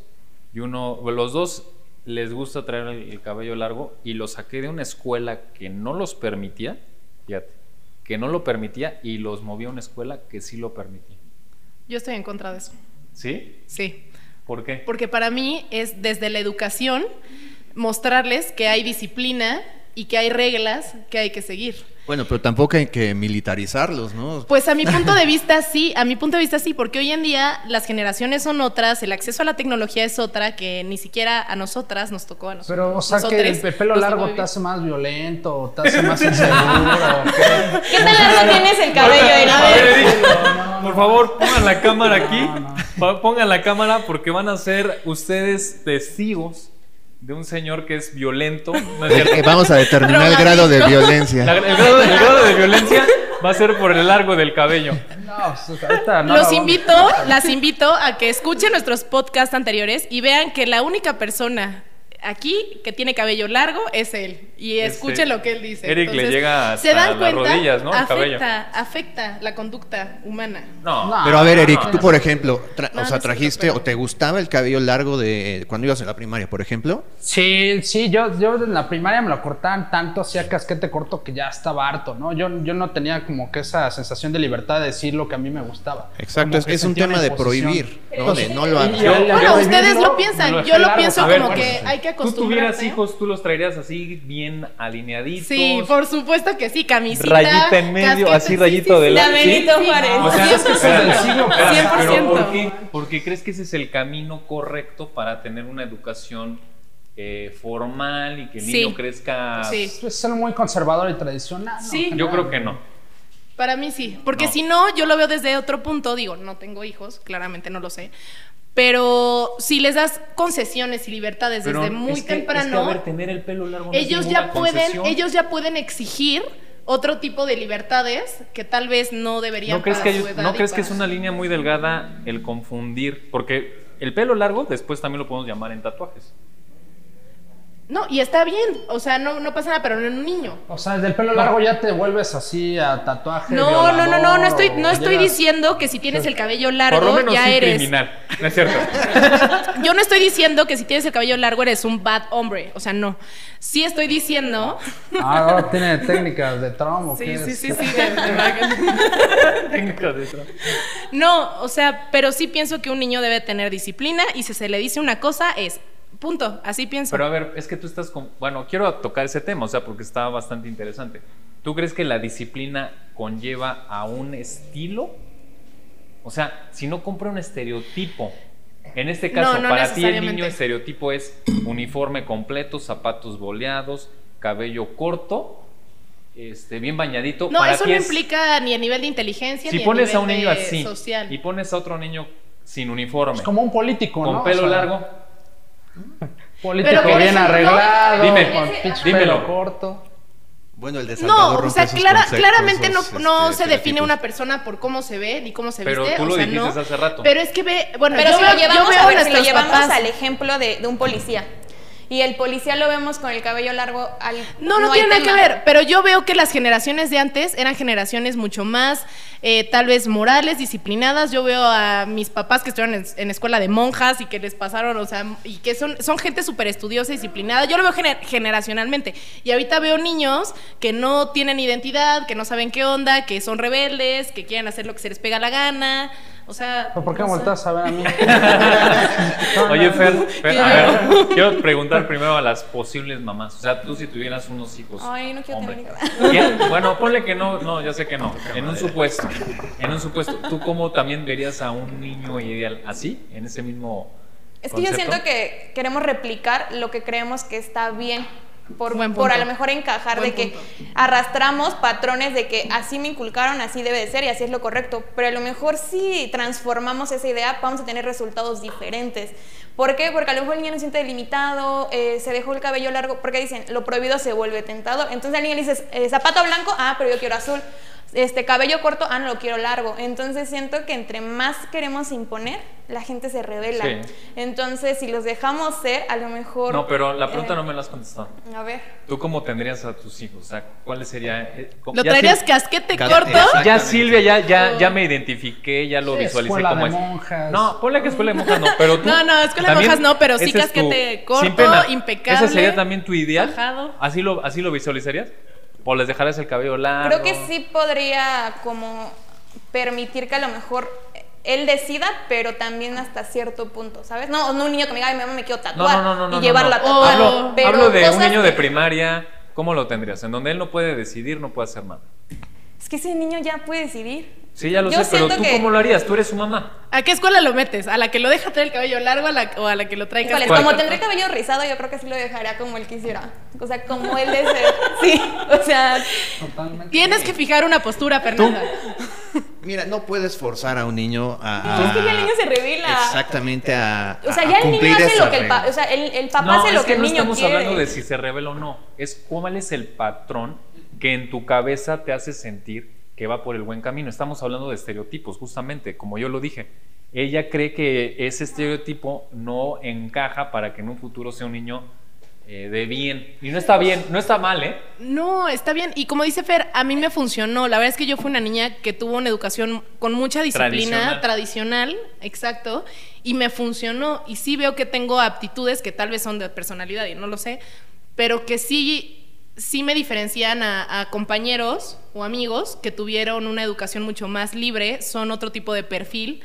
S4: y uno, los dos les gusta traer el, el cabello largo y los saqué de una escuela que no los permitía, fíjate, que no lo permitía y los moví a una escuela que sí lo permitía.
S1: Yo estoy en contra de eso.
S4: ¿Sí?
S1: Sí.
S4: ¿Por qué?
S1: Porque para mí es desde la educación mostrarles que hay disciplina y que hay reglas que hay que seguir.
S2: Bueno, pero tampoco hay que militarizarlos, ¿no?
S1: Pues a mi punto de vista sí, a mi punto de vista sí, porque hoy en día las generaciones son otras, el acceso a la tecnología es otra que ni siquiera a nosotras nos tocó a nosotros.
S5: Pero, o sea, que el pelo largo te hace más violento, te hace más inseguro. ¿qué?
S3: ¿Qué tan largo tienes el cabello, Eric,
S5: No, no,
S4: por
S5: no.
S4: favor, pongan la cámara aquí.
S5: No, no.
S4: Pongan la cámara porque van a ser ustedes testigos de un señor que es violento. ¿no es cierto?
S2: Eh, Vamos a determinar el grado de violencia.
S4: La- el, grado, el grado de violencia va a ser por el largo del cabello.
S5: No, no
S1: Los invito, las invito a que escuchen nuestros podcasts anteriores y vean que la única persona aquí que tiene cabello largo es él. Y
S4: Este,
S1: escuchen lo que él dice.
S4: Eric le llega
S1: se
S4: hasta
S1: dan
S4: las
S1: cuenta,
S4: rodillas, ¿no? El
S1: afecta,
S4: cabello.
S1: afecta la conducta humana.
S4: No.
S5: No.
S2: Pero a ver, Eric,
S4: no,
S2: tú por ejemplo, tra-
S1: No,
S2: o sea, trajiste o te gustaba el cabello largo de cuando ibas en la primaria, por ejemplo.
S5: Sí, sí, yo, yo en la primaria me lo cortaban tanto, hacía casquete corto que ya estaba harto, ¿no? Yo, yo no tenía como que esa sensación de libertad de decir lo que a mí me gustaba.
S2: Exacto, es,
S5: que
S2: es un tema de prohibir, ¿no? De no lo hagas.
S1: Bueno, ustedes lo piensan, yo lo pienso como que hay que
S4: Tú tuvieras hijos, tú los traerías así bien alineaditos.
S1: Sí, por supuesto que sí, camisita.
S4: Rayita en medio,
S1: casquete,
S4: así
S1: sí,
S4: rayito
S1: sí,
S4: de
S1: sí.
S4: la-
S3: La Benito
S1: Sí,
S3: Juárez.
S1: no,
S4: O sea,
S1: 100%.
S4: espérate,
S5: del siglo pasado.
S4: espérate, pero
S1: 100%.
S4: ¿por qué? Porque crees que ese es el camino correcto para tener una educación eh, formal y que el
S1: Sí.
S4: niño crezca.
S1: Sí.
S5: Es ser muy conservador y tradicional. ¿no?
S1: Sí.
S4: Yo creo que no.
S1: Para mí sí, porque
S4: No.
S1: si no, yo lo veo desde otro punto, digo, no tengo hijos, claramente no lo sé, pero si les das concesiones y libertades
S4: Pero
S1: desde muy
S4: es que-
S1: temprano,
S4: es que, a ver, tener el pelo largo no
S1: ellos ya pueden,
S4: concesión.
S1: ellos ya pueden exigir otro tipo de libertades que tal vez no deberían.
S4: ¿No crees,
S1: para
S4: que, ¿no crees que es una línea muy delgada el confundir? Porque el pelo largo después también lo podemos llamar en tatuajes.
S1: No, y está bien, o sea, no, no pasa nada, pero no en un niño.
S5: O sea, del pelo largo ya te vuelves así a tatuaje.
S1: No, no, no, no, no estoy, no estoy
S5: llegas-
S1: diciendo que si tienes el cabello
S4: Por lo
S1: largo
S4: menos
S1: ya
S4: sí
S1: eres.
S4: criminal. No es cierto. *laughs*
S1: Yo no estoy diciendo que si tienes el cabello largo eres un bad hombre, o sea, no. Sí estoy diciendo.
S5: Ah, ahora tiene técnicas de Trump. ¿o
S1: Sí,
S5: qué
S1: sí,
S5: es?
S1: sí, sí. de- *laughs* de-
S4: Técnica de tra-
S1: No, o sea, pero sí pienso que un niño debe tener disciplina y si se le dice una cosa es punto, así pienso.
S4: Pero a ver, es que tú estás con... Bueno, quiero tocar ese tema, o sea, porque está bastante interesante. ¿Tú crees que la disciplina conlleva a un estilo? O sea, si no compra un estereotipo, en este caso,
S1: No, no
S4: para ti el niño estereotipo es uniforme completo, zapatos boleados, cabello corto, este, bien bañadito.
S1: no,
S4: para
S1: eso
S4: ti
S1: no
S4: es-
S1: implica ni a nivel de inteligencia
S4: Si
S1: ni
S4: pones a un
S1: nivel
S4: niño
S1: de
S4: así
S1: social.
S4: y pones a otro niño sin uniforme,
S5: Es como un político,
S4: con
S5: ¿no?
S4: pelo
S5: O sea,
S4: largo,
S5: Político
S1: Pero,
S5: bien arreglado,
S4: Dime,
S5: con
S4: ese- dímelo.
S5: corto.
S2: Bueno, el
S1: No, o sea, clara- claramente no,
S2: esos,
S1: no
S2: este,
S1: se define una persona por cómo se ve ni cómo se
S4: Pero
S1: viste.
S4: tú
S1: o
S4: lo
S1: sea,
S4: dijiste
S1: no.
S4: hace rato.
S1: Pero es que ve, bueno,
S3: Pero
S1: yo
S3: si
S1: veo,
S3: lo llevamos,
S1: yo veo
S3: a ver, si lo llevamos al ejemplo de, de un policía. Y el policía lo vemos con el cabello largo al
S1: No, no, tiene nada que ver, pero yo veo que las generaciones de antes eran generaciones mucho más, eh, tal vez morales, disciplinadas. Yo veo a mis papás que estuvieron en, en escuela de monjas y que les pasaron, o sea, y que son, son gente súper estudiosa y disciplinada. Yo lo veo gener- generacionalmente. Y ahorita veo niños que no tienen identidad, que no saben qué onda, que son rebeldes, que quieren hacer lo que se les pega la gana. O sea.
S5: ¿Pero por qué
S1: no
S5: volteas a ver a mí? *laughs*
S4: Oye, Fer, Fer, a ver, quiero preguntar primero a las posibles mamás. O sea, tú si tuvieras unos hijos.
S3: Ay, no quiero
S4: hombre,
S3: tener *laughs*
S4: ¿qué? *laughs* Bueno, ponle que no, no, ya sé que no. En un supuesto, en un supuesto, ¿tú cómo también verías a un niño ideal así, en ese mismo
S3: Es que yo siento que queremos replicar lo que creemos que está bien. Por, por a lo mejor encajar
S1: Buen
S3: de que
S1: punto.
S3: arrastramos patrones de que así me inculcaron, así debe de ser y así es lo correcto. Pero a lo mejor si transformamos esa idea, vamos a tener resultados diferentes. ¿Por qué? Porque a lo mejor el niño no se siente delimitado, eh, se dejó el cabello largo, porque dicen, lo prohibido se vuelve tentador. Entonces al niño le eh, zapato blanco, ah, pero yo quiero azul. Este cabello corto, ah, no lo quiero largo. Entonces siento que entre más queremos imponer, la gente se revela.
S4: Sí.
S3: Entonces, si los dejamos ser, a lo mejor.
S4: No, pero la pregunta
S3: eh,
S4: no me la has contestado.
S3: A ver.
S4: ¿Tú cómo tendrías a tus hijos? O sea, ¿cuál sería? eh,
S1: ¿Lo traerías casquete
S2: Cas-
S1: corto?
S4: Ya Silvia, ya, ya, ya me identifiqué, ya lo
S5: Sí,
S4: visualicé
S5: escuela
S4: como
S5: de
S4: es.
S5: monjas.
S4: No, ponle que escuela de monjas no, pero tú.
S1: No, no, escuela de
S4: también,
S1: monjas no, pero sí
S4: tu-
S1: casquete corto,
S4: sin pena,
S1: impecable,
S4: ¿Ese sería también tu ideal?
S1: bajado.
S4: ¿Así lo, ¿Así lo visualizarías? ¿O les dejarías el cabello largo?
S3: Creo que sí podría como permitir que a lo mejor él decida, pero también hasta cierto punto, ¿sabes? No, no un niño que me diga, "Ay, mamá, me quiero tatuar
S4: no, no, no.
S3: y
S4: no,
S3: llevarlo
S4: no.
S3: a tatuar.
S4: Hablo,
S3: pero
S4: hablo de un niño de primaria. ¿Cómo lo tendrías? En donde él no puede decidir, no puede hacer nada.
S3: Es que ese niño ya puede decidir.
S4: Sí, ya lo
S3: Yo
S4: sé, pero
S3: siento
S4: tú
S3: que-
S4: cómo lo harías? Tú eres su mamá.
S1: ¿A qué escuela lo metes? ¿A la que lo deja traer el cabello largo a la- o a la que lo trae casquete
S3: como tendré cabello rizado, yo creo que sí lo dejaría como él quisiera. O sea, como él desea. *laughs* Sí, o sea,
S5: Totalmente.
S1: Tienes que fijar una postura, Fernanda.
S2: Mira, no puedes forzar a un niño a.
S3: es que ya el niño se revela.
S2: Exactamente a.
S3: O sea,
S2: a
S3: ya el niño
S2: cumplir
S3: hace
S2: esa
S3: lo que el
S2: regla.
S3: papá, o sea, el, el papá
S4: no,
S3: hace
S4: es
S3: lo
S4: que,
S3: que el
S4: no
S3: niño
S4: estamos
S3: quiere.
S4: hablando de si se revela o no. Es cuál es el patrón que en tu cabeza te hace sentir que va por el buen camino. Estamos hablando de estereotipos, justamente, como yo lo dije. Ella cree que ese estereotipo no encaja para que en un futuro sea un niño eh, de bien. Y no está bien, no está mal, ¿eh?
S1: No, está bien. Y como dice Fer, a mí me funcionó. La verdad es que yo fui una niña que tuvo una educación con mucha disciplina,
S4: Tradicional.
S1: tradicional, exacto, y me funcionó. Y sí veo que tengo aptitudes que tal vez son de personalidad y no lo sé, pero que sí, sí me diferencian a, a compañeros o amigos que tuvieron una educación mucho más libre, son otro tipo de perfil.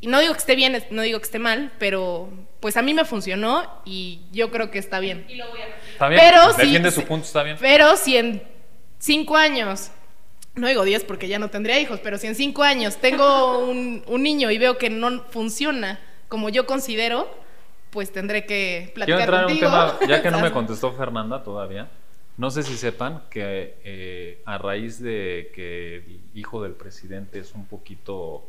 S1: Y no digo que esté bien, no digo que esté mal, pero pues a mí me funcionó y yo creo que está bien.
S4: Está bien.
S1: Pero sí-
S4: Defiende su
S1: sí-
S4: punto, está bien.
S1: Pero si en cinco años, no digo diez porque ya no tendría hijos, pero si en cinco años tengo *laughs* un, un niño y veo que no funciona como yo considero, pues tendré que
S4: Quiero
S1: platicar
S4: entrar en un tema, ya que *laughs* no me contestó Fernanda todavía. No sé si sepan que eh, a raíz de que el hijo del presidente es un poquito...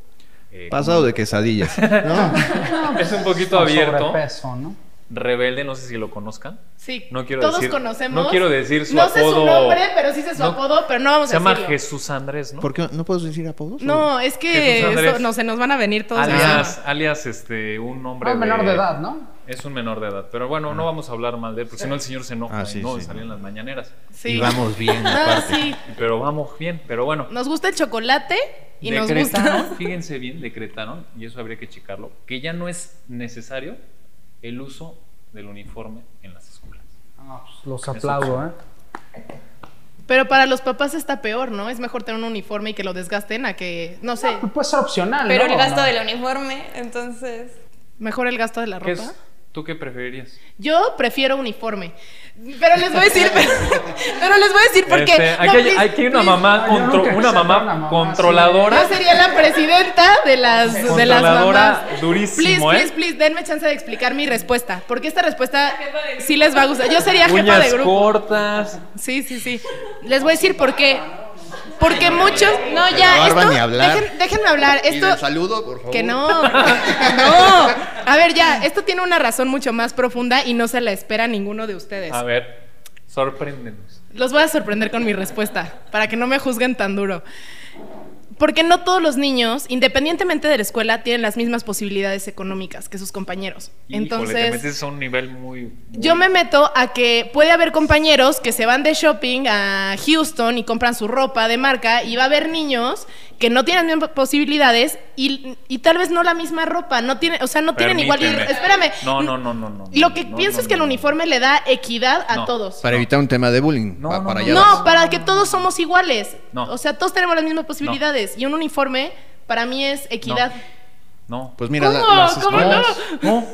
S4: eh,
S2: Pasado
S4: como-
S2: de quesadillas. *laughs* No.
S4: es un poquito abierto.
S5: sobrepeso, ¿no?
S4: Rebelde, no sé si lo conozcan.
S1: Sí,
S4: No quiero
S1: todos
S4: decir-
S1: conocemos.
S4: no quiero decir su
S1: No sé su
S4: apodo.
S1: nombre, pero sí sé su
S4: No,
S1: apodo, pero no vamos
S4: Se
S1: a
S4: llama
S1: decirlo.
S4: Jesús Andrés, ¿no?
S2: ¿Por qué no puedes decir apodos?
S1: No, es que eso- no, se nos van a venir todos.
S4: alias, alias este, un hombre
S5: Ah, menor de edad, ¿no?
S4: Es un menor de edad. Pero bueno, no vamos a hablar mal de él, porque si no el señor se enoja
S2: Ah,
S4: y
S2: sí,
S4: no
S2: sí.
S4: salían las mañaneras.
S1: Sí.
S2: Y vamos bien, *laughs*
S1: Ah,
S2: aparte.
S1: sí.
S4: Pero vamos bien, pero bueno.
S1: Nos gusta el chocolate y nos
S4: decretaron,
S1: gusta. *laughs*
S4: fíjense bien, decretaron, y eso habría que checarlo, que ya no es necesario el uso del uniforme en las escuelas.
S5: Ah, pues, los aplaudo, ¿eh?
S1: Pero para los papás está peor, ¿no? Es mejor tener un uniforme y que lo desgasten a que, no sé,
S5: Pues puede ser opcional,
S3: Pero
S5: ¿no?
S3: el gasto
S5: ¿No?
S3: del uniforme, entonces.
S1: mejor el gasto de la
S4: ¿Qué
S1: ropa.
S4: es? ¿Tú qué preferirías?
S1: Yo prefiero uniforme. Pero les voy a decir, pero, *laughs* pero les voy a decir por qué.
S4: Este, aquí,
S1: No,
S4: hay,
S1: please,
S4: aquí hay una
S1: please.
S4: mamá,
S5: Ah,
S4: contro- una mamá
S5: ser una mamá,
S4: controladora.
S1: Yo sería la presidenta de las, de las
S4: Controladora
S1: mamás.
S4: durísimo,
S1: please,
S4: ¿eh?
S1: Please, please, denme chance de explicar mi respuesta. Porque esta respuesta sí les va a gustar. Yo sería jefa
S4: Uñas
S1: de grupo.
S4: cortas.
S1: Sí, sí, sí. Les voy a decir por qué. Porque muchos. No, ya. Esto,
S2: ni hablar.
S1: dejen- déjenme hablar.
S2: Y
S1: Esto.
S2: del saludo, por favor.
S1: Que no, *laughs* no. A ver, ya, esto tiene una razón mucho más profunda y no se la espera ninguno de ustedes.
S4: A ver, sorpréndenos.
S1: Los voy a sorprender con mi respuesta, para que no me juzguen tan duro. Porque no todos los niños, independientemente de la escuela, tienen las mismas posibilidades económicas que sus compañeros.
S4: Híjole, te
S1: Entonces,
S4: metes a un nivel muy. muy-
S1: yo me meto a que puede haber compañeros que se van de shopping a Houston y compran su ropa de marca y va a haber niños que no tienen las mismas posibilidades y, y tal vez no la misma ropa, no tienen, o sea, no tienen igual.
S4: Permíteme.
S1: espérame.
S4: No, no, no, no, no.
S1: Lo que
S4: no,
S1: pienso
S4: no,
S1: es que el uniforme le da equidad a
S4: No.
S1: todos.
S2: Para evitar un tema de bullying.
S4: No,
S2: pa-
S4: no,
S2: para
S4: no.
S2: allá
S1: No,
S2: vas.
S1: para que todos somos iguales.
S4: No.
S1: O sea, todos tenemos las mismas posibilidades. Y un uniforme, para mí, es equidad.
S4: No.
S2: Pues mira, la-
S1: ¿Cómo?
S2: las
S1: ¿Cómo
S4: No.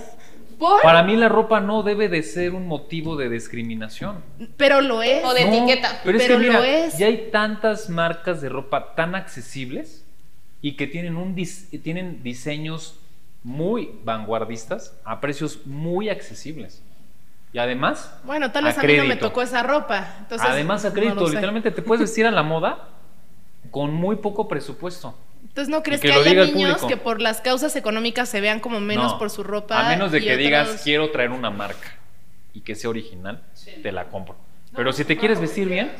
S1: ¿Por?
S4: Para mí la ropa no debe de ser un motivo de discriminación.
S1: Pero lo es.
S3: O de
S4: No,
S3: etiqueta.
S4: Pero, es
S1: Pero
S4: que
S1: lo
S4: mira,
S1: es.
S4: ya hay tantas marcas de ropa tan accesibles y que tienen, un dis- tienen diseños muy vanguardistas a precios muy accesibles. Y además,
S1: Bueno, tal vez a,
S4: a
S1: mí no me tocó esa ropa. Entonces,
S4: además a
S1: no
S4: crédito,
S1: lo sé.
S4: literalmente te puedes vestir a la moda con muy poco presupuesto.
S1: Entonces, ¿no crees
S4: que
S1: que, haya niños que por las causas económicas se vean como menos
S4: No,
S1: por su ropa?
S4: A menos de que digas, quiero traer una marca y que sea original, te la compro. Pero si te quieres vestir bien,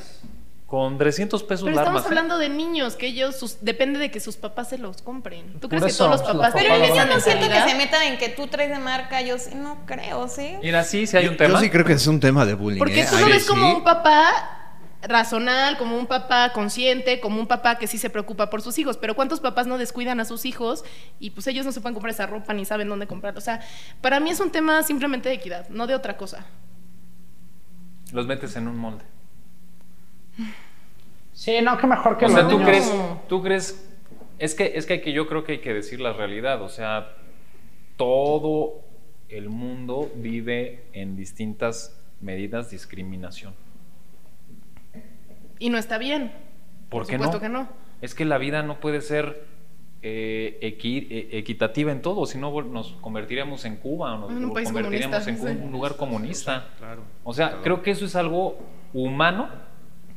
S4: con 300 pesos
S1: Pero
S4: la
S1: estamos hablando de niños, que ellos, sus- depende de que sus papás se los compren. ¿Tú crees que
S5: eso,
S1: todos los
S5: los
S1: papás
S5: papás
S3: Pero el
S5: no
S3: siento que se meta en que tú traes de marca. Yo sí, no creo, ¿sí?
S4: Mira, sí, sí hay un
S2: Yo
S4: tema.
S2: sí creo que es un tema de bullying.
S1: Porque
S2: ¿eh?
S1: tú lo ves
S2: sí.
S1: como un papá razonal, como un papá consciente, como un papá que sí se preocupa por sus hijos, pero ¿cuántos papás no descuidan a sus hijos y pues ellos no se pueden comprar esa ropa ni saben dónde comprarla? O sea, para mí es un tema simplemente de equidad, no de otra cosa.
S4: Los metes en un molde.
S5: Sí, no, que mejor que
S4: O
S5: los
S4: sea, tú
S5: niños.
S4: crees, tú crees, es que, es que hay que yo creo que hay que decir la realidad. O sea, todo el mundo vive en distintas medidas de discriminación.
S1: Y no está bien.
S4: ¿Por, qué
S1: supuesto
S4: no?
S1: que no.
S4: Es que la vida no puede ser eh, equi- eh, equitativa en todo, si no nos convertiríamos en Cuba o nos
S1: En un país
S4: convertiríamos en un lugar comunista.
S2: Claro.
S4: O sea,
S2: Claro.
S4: creo que eso es algo humano,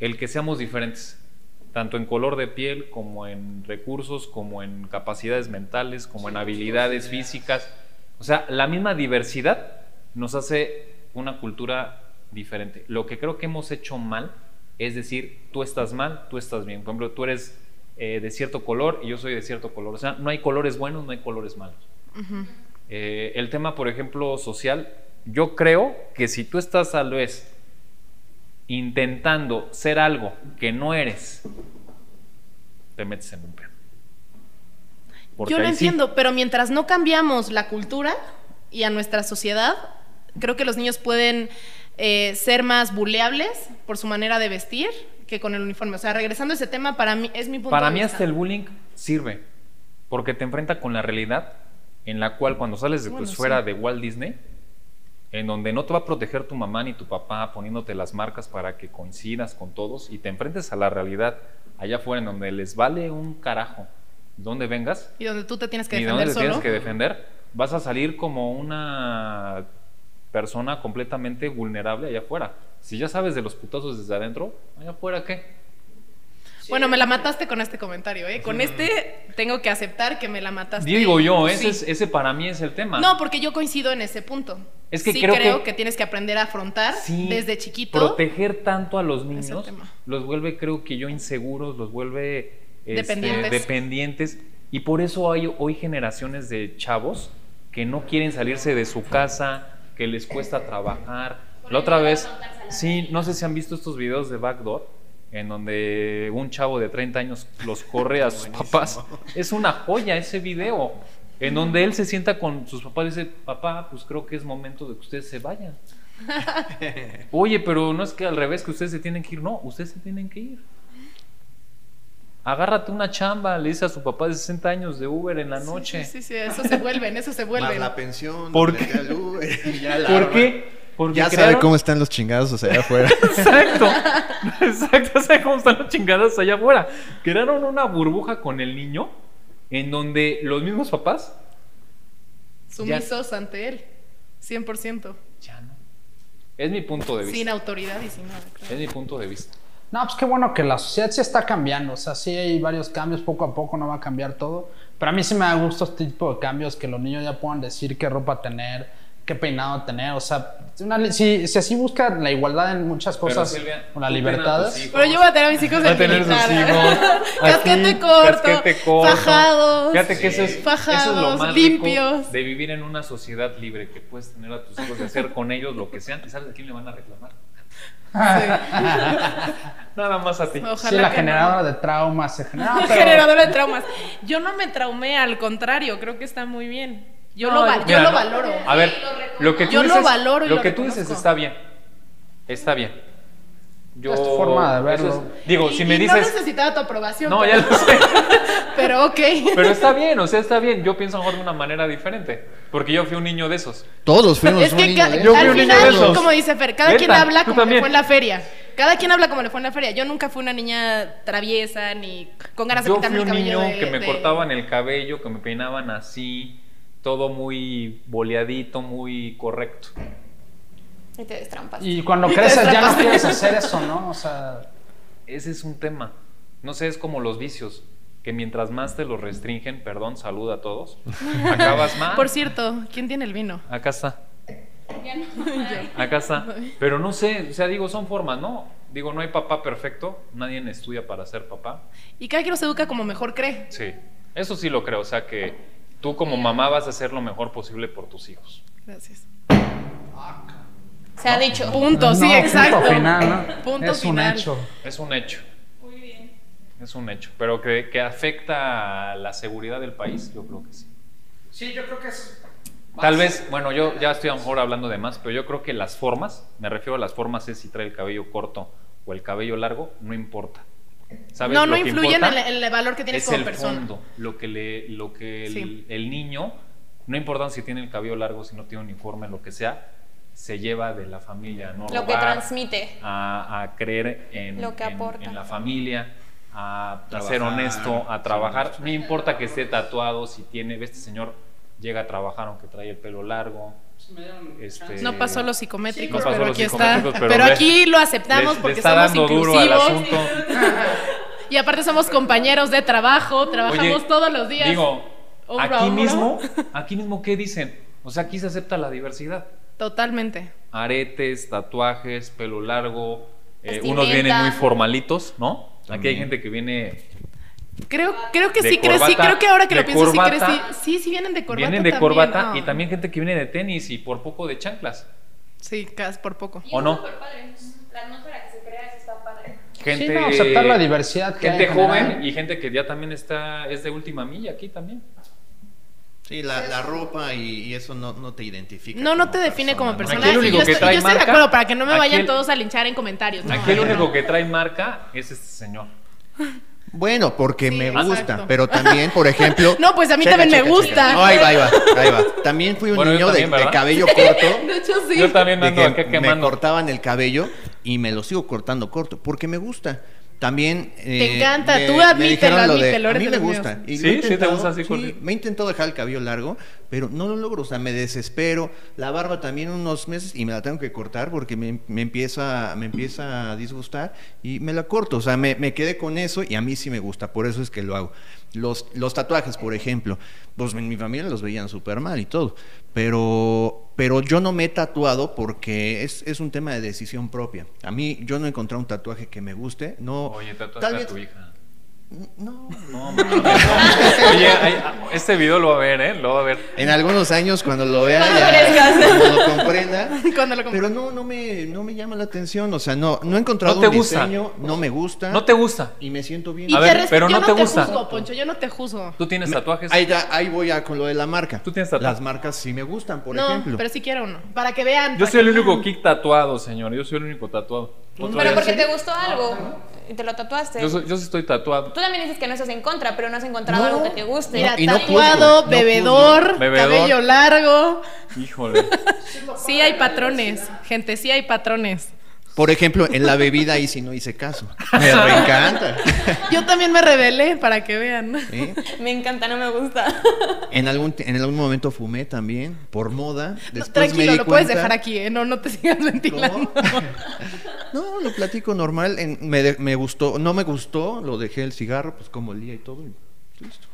S4: el que seamos diferentes, tanto en color de piel, como en recursos, como en capacidades mentales, como en habilidades físicas. O sea, la misma diversidad nos hace una cultura diferente. Lo que creo que hemos hecho mal es decir, tú estás mal, tú estás bien. Por ejemplo, tú eres eh, de cierto color y yo soy de cierto color. O sea, no hay colores buenos, no hay colores malos. Eh, el tema, por ejemplo, social, yo creo que si tú estás tal vez intentando ser algo que no eres, te metes en un pedo. Porque
S1: Yo lo
S4: sí,
S1: entiendo, pero mientras no cambiamos la cultura y a nuestra sociedad, creo que los niños pueden eh, ser más buleables por su manera de vestir que con el uniforme. O sea, regresando a ese tema, para mí es mi punto
S4: Para
S1: de
S4: mí
S1: vista.
S4: hasta el bullying sirve, porque te enfrenta con la realidad en la cual cuando sales de tu
S1: Bueno,
S4: esfera
S1: sí.
S4: de Walt Disney, en donde no te va a proteger tu mamá ni tu papá poniéndote las marcas para que coincidas con todos y te enfrentes a la realidad allá afuera en donde les vale un carajo donde vengas
S1: Y donde tú te tienes que
S4: y de
S1: defender
S4: dónde te
S1: solo.
S4: tienes que defender, vas a salir como una persona completamente vulnerable allá afuera. Si ya sabes de los putazos desde adentro, allá afuera qué?
S1: Bueno, me la mataste con este comentario, ¿eh? Con este tengo que aceptar que me la mataste.
S4: Digo yo,
S1: Sí.
S4: ese, es- ese para mí es el tema.
S1: No, porque yo coincido en ese punto.
S4: Es que
S1: sí
S4: creo
S1: creo,
S4: que-
S1: que... tienes que aprender a afrontar
S4: Sí,
S1: desde chiquito.
S4: Proteger tanto a los niños los vuelve, creo que yo, inseguros, los vuelve este,
S1: Dependientes.
S4: dependientes. Y por eso hay hoy generaciones de chavos que no quieren salirse de su casa, que les cuesta trabajar. La otra vez, sí, no sé si han visto estos videos de Backdoor, en donde un chavo de 30 años los corre a sus *laughs* papás. Es una joya ese video. En donde él se sienta con sus papás y dice, papá, pues creo que es momento de que ustedes se vayan. *laughs* Oye, pero no es que al revés, que ustedes se tienen que ir. No, ustedes se tienen que ir. Agárrate una chamba, le dice a su papá de 60 años de Uber en la noche.
S1: Sí, sí, sí, eso se vuelven, eso se
S2: Más
S1: vuelven.
S2: la pensión.
S4: ¿Por qué?
S2: Uber, y ya la
S4: ¿Por
S2: arma.
S4: qué? Porque *laughs*
S2: Ya sabe cómo están los chingados allá afuera.
S4: Exacto, exacto, sabe cómo están las chingadas allá afuera. Crearon una burbuja con el niño en donde los mismos papás
S1: Sumisos ante él. 100%.
S4: ya no. Es mi punto de
S1: Sin
S4: vista.
S1: autoridad y sin nada. claro.
S4: Es mi punto de vista.
S5: No, pues qué bueno que la sociedad sí está cambiando. O sea, sí hay varios cambios, poco a poco no va a cambiar todo. Pero a mí sí me da gusto este tipo de cambios, que los niños ya puedan decir qué ropa tener, qué peinado tener. O sea, una si, si así buscan la igualdad en muchas
S4: Pero,
S5: cosas,
S4: Silvia,
S5: o las
S4: tú ten a tus
S5: libertades.
S4: hijos.
S1: Pero yo voy a tener a mis hijos en
S4: tener sus hijos. *laughs*
S1: Casquete corto.
S4: casquete corto.
S1: Fajados.
S4: Fíjate que eso es, eso es lo
S1: Fajados,
S4: más
S1: limpios.
S4: rico de vivir en una sociedad libre, que puedes tener a tus hijos y hacer con ellos lo que sean. ¿Y sabes a quién le van a reclamar? Nada más a ti.
S1: Ojalá
S5: sí, la generadora de traumas se genera.
S1: no.
S5: No, pero-
S1: Generadora de traumas. Yo no me traumé, al contrario, creo que está muy bien. Yo, lo, val-
S4: Mira,
S1: yo lo valoro.
S4: A ver, lo que tú
S1: Yo lo
S4: dices,
S1: valoro y
S4: lo
S1: lo
S4: que tú dices está bien. Está bien. Yo,
S5: Es tu forma de
S4: eso
S5: verlo.
S4: es- digo,
S1: Y-
S4: si me
S1: y
S4: dices.
S1: No necesitaba tu aprobación.
S4: No,
S1: pero-
S4: ya lo sé. *laughs*
S1: Pero ok.
S4: Pero está bien, o sea, está bien. Yo pienso mejor de una manera diferente. Porque yo fui un niño de esos.
S2: Todos fuimos
S1: es
S2: un
S1: que
S2: niño de
S4: Yo fui
S1: al
S4: un niño de
S1: final,
S4: esos.
S1: como dice Fer, cada quien habla como le fue en la feria. Cada quien habla como le fue en la feria. Yo nunca fui una niña traviesa ni con ganas de
S4: Yo fui
S1: quitarme el
S4: un
S1: cabello.
S4: niño
S1: de-
S4: que me
S1: de-
S4: cortaban el cabello, que me peinaban así, todo muy boleadito, muy correcto.
S3: Y te destrampas.
S5: Y cuando creces ya no quieres hacer *laughs* eso, ¿no? O sea,
S4: Ese es un tema. No sé, es como los vicios, que mientras más te los restringen, perdón, salud a todos, acabas *laughs* más.
S1: Por cierto, ¿quién tiene el vino?
S4: Acá está. *laughs* Acá está. Pero no sé, o sea, digo, son formas, ¿no? Digo, no hay papá perfecto, nadie estudia para ser papá.
S1: Y cada quien se educa como mejor cree.
S4: Sí, eso sí lo creo, o sea que tú como mamá vas a hacer lo mejor posible por tus hijos.
S1: Gracias.
S3: Se ha dicho.
S1: Punto, sí,
S5: no,
S1: exacto.
S5: Punto final, ¿no?
S1: Punto
S5: es
S1: final.
S5: un hecho.
S4: Es un hecho. Muy bien. Es un hecho, pero que, que afecta a la seguridad del país, yo creo que sí.
S5: Sí, yo creo que es.
S4: Tal vez, bueno, yo ya estoy a lo mejor hablando de más, pero yo creo que las formas, me refiero a las formas es si trae el cabello corto o el cabello largo, no importa. ¿Sabes?
S1: No,
S4: Lo
S1: no
S4: que
S1: influye en el, el valor que tienes
S4: es
S1: como
S4: el
S1: persona.
S4: fondo, lo que, le, lo que el,
S1: Sí.
S4: el niño, no importa si tiene el cabello largo, si no tiene uniforme, lo que sea, se lleva de la familia, no
S3: Lo que transmite.
S4: a, a creer en,
S3: Lo que
S4: en-
S3: aporta.
S4: en la familia, a, ser honesto, a trabajar. No importa que esté tatuado, si tiene, ve este señor llega a trabajar aunque trae el pelo largo. Este,
S1: No pasó los psicométricos,
S4: no pasó
S1: pero
S4: los
S1: aquí está. Pero, aquí lo aceptamos
S4: le- le
S1: porque
S4: está
S1: somos
S4: dando duro al
S1: inclusivos.
S4: asunto. *laughs*
S1: Y aparte somos compañeros de trabajo, trabajamos
S4: Oye,
S1: todos los días.
S4: Digo, aquí mismo, *laughs* aquí mismo, ¿qué dicen? O sea, aquí se acepta la diversidad.
S1: Totalmente.
S4: Aretes, tatuajes, pelo largo. eh, unos vienen muy formalitos, ¿no? Aquí hay
S2: También.
S4: gente que viene
S1: Creo, creo que
S4: De
S1: sí crecí,
S4: corbata,
S1: creo que ahora que lo pienso sí crecí. Sí, sí vienen de corbata
S4: vienen de
S1: también.
S4: corbata y también gente que viene de tenis y por poco de chanclas.
S1: Sí, casi por poco.
S4: ¿O no?
S3: La atmósfera que se crea está padre.
S4: Gente,
S5: Sí, no, aceptar la diversidad que hay
S4: gente
S5: general.
S4: joven y gente que ya también está es de última milla aquí también.
S2: Sí, la, la ropa y, y eso no, no te identifica.
S1: No, no te define como
S2: persona, ¿no?
S1: persona.
S4: Aquí el
S1: Y
S4: único
S1: yo
S4: que
S1: estoy,
S4: trae
S1: yo estoy de acuerdo para que no me vayan todos a linchar en comentarios. No,
S4: Aquí el único
S1: no.
S4: que trae marca es este señor.
S2: Bueno, porque
S1: Sí,
S2: me
S1: exacto.
S2: gusta, pero también, por ejemplo... *laughs*
S1: No, pues a mí también me gusta.
S2: No, ahí va, ahí va, ahí va. También fui un
S4: Bueno,
S2: niño de,
S4: también,
S2: de cabello corto.
S1: De hecho, sí.
S4: Yo también
S2: de
S4: ando
S2: que
S4: acá
S2: me
S4: quemando.
S2: cortaban el cabello y me lo sigo cortando corto, porque me gusta. También. eh,
S1: encanta,
S2: me-
S1: tú admítelo,
S2: dijeron lo de-
S1: admítelo,
S2: A mí me gusta. y
S4: ¿Sí? ¿Sí te gusta así
S2: sí, me he intentado dejar el cabello largo, pero no lo logro. O sea, me desespero. La barba también unos meses y me la tengo que cortar porque me, me empieza, me empieza a disgustar y me la corto. O sea, me, me quedé con eso y a mí sí me gusta. Por eso es que lo hago. Los, los tatuajes, por ejemplo, pues en mi familia los veían súper mal y todo. Pero, pero yo no me he tatuado porque es, es un tema de decisión propia. A mí, yo no he encontrado un tatuaje que me guste. No,
S4: Oye, tatuaste a tu hija.
S2: No,
S4: No, mames. Oye, ay, este video lo va a ver, ¿eh? Lo va a ver.
S2: En algunos años cuando lo vea
S3: Cuando
S2: ya, cuando lo comprenda. *laughs*
S1: Cuando lo
S2: Pero no, no me, no me llama la atención. O sea, no, no he encontrado
S4: No te
S2: un
S4: gusta.
S2: diseño, no me gusta.
S4: ¿No te gusta?
S2: y me siento bien.
S1: Y
S4: A
S1: te
S4: ver, pero
S1: yo
S4: no te
S1: te
S4: gusta.
S1: juzgo, Poncho, yo no te juzgo.
S4: ¿Tú tienes tatuajes?
S2: Ahí, ya- ahí voy a con lo de la marca.
S4: ¿Tú tienes tatuajes?
S2: Las marcas sí me gustan, por
S1: no,
S2: ejemplo.
S1: pero sí quiero uno. Para que vean.
S4: Yo soy el único kick tatuado, señor. Yo soy el único tatuado.
S3: Pero porque te gustó algo te lo tatuaste.
S4: yo, soy- yo sí estoy tatuado.
S3: Tú también dices que no estás en contra, pero no has encontrado
S2: No.
S3: algo que te guste.
S1: Mira,
S2: no
S1: tatuado,
S2: no
S1: bebedor.
S4: Bebedor.
S1: cabello largo.
S4: Híjole.
S1: Sí hay patrones, gente, sí hay patrones.
S2: Por ejemplo, en la bebida ahí sí no hice caso. *laughs* Me reencanta.
S1: Yo también me rebelé para que vean.
S2: ¿Eh? *laughs*
S3: Me encanta, no me gusta.
S2: En algún, en algún momento fumé también, por moda.
S1: No,
S2: Después me
S1: tranquilo,
S2: di
S1: lo puedes dejar aquí, ¿eh? No, no te sigas ventilando. *laughs*
S2: No, lo platico normal. en- me, de- me gustó, no me gustó, lo dejé el cigarro, pues como olía y todo. y listo.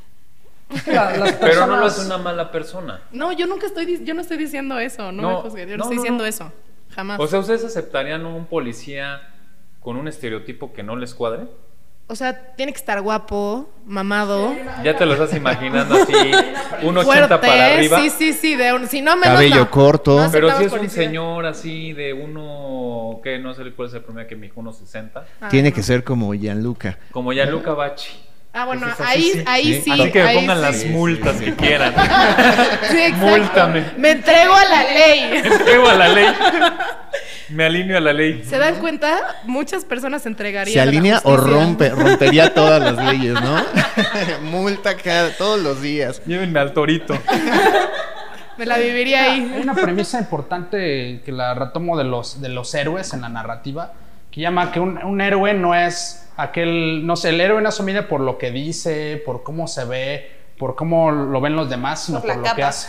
S5: La- las
S4: Pero no lo hace una mala persona.
S1: No, yo nunca estoy, yo no estoy diciendo eso, no,
S4: No,
S1: me juzgues, yo no,
S4: no,
S1: estoy diciendo
S4: no.
S1: eso, jamás.
S4: O sea, ¿ustedes aceptarían un policía con un estereotipo que no les cuadre?
S1: O sea, tiene que estar guapo, mamado,
S4: Ya te lo estás imaginando así, *laughs* un 80
S1: fuerte,
S4: para arriba.
S1: sí, sí, sí, de un, si no menos
S2: Cabello
S1: no.
S2: corto.
S1: No
S4: Pero si es un señor así de uno, que no sé cuál es el promedio que me dijo, unos 60,
S1: Ah,
S2: Tiene
S1: no.
S2: que ser como Gianluca.
S4: como ya Luca Bachi.
S1: Ah, bueno,
S4: Pues
S1: ahí,
S4: sí.
S1: ahí
S2: Sí.
S1: sí.
S4: Así que me
S1: ahí
S4: pongan
S1: sí.
S4: las multas
S2: sí.
S4: que quieran. *laughs*
S1: Sí, exacto.
S4: Múltame.
S1: Me entrego a la ley. *laughs*
S4: Entrego a la ley. Me alineo a la ley.
S1: ¿Se dan cuenta? Muchas personas se entregarían.
S2: ¿Se
S1: a la
S2: alinea o rompe? Rompería todas las *laughs* leyes, ¿no? Multa cada, todos los días.
S4: Llévenme al torito.
S1: Me la viviría
S5: Hay
S1: ahí.
S5: una premisa importante que la retomo de los, de los héroes en la narrativa, que llama que un, un héroe no es aquel, no sé, el héroe no se mide por lo que dice, por cómo se ve, por cómo lo ven los demás, sino
S3: Por
S5: lo que hace.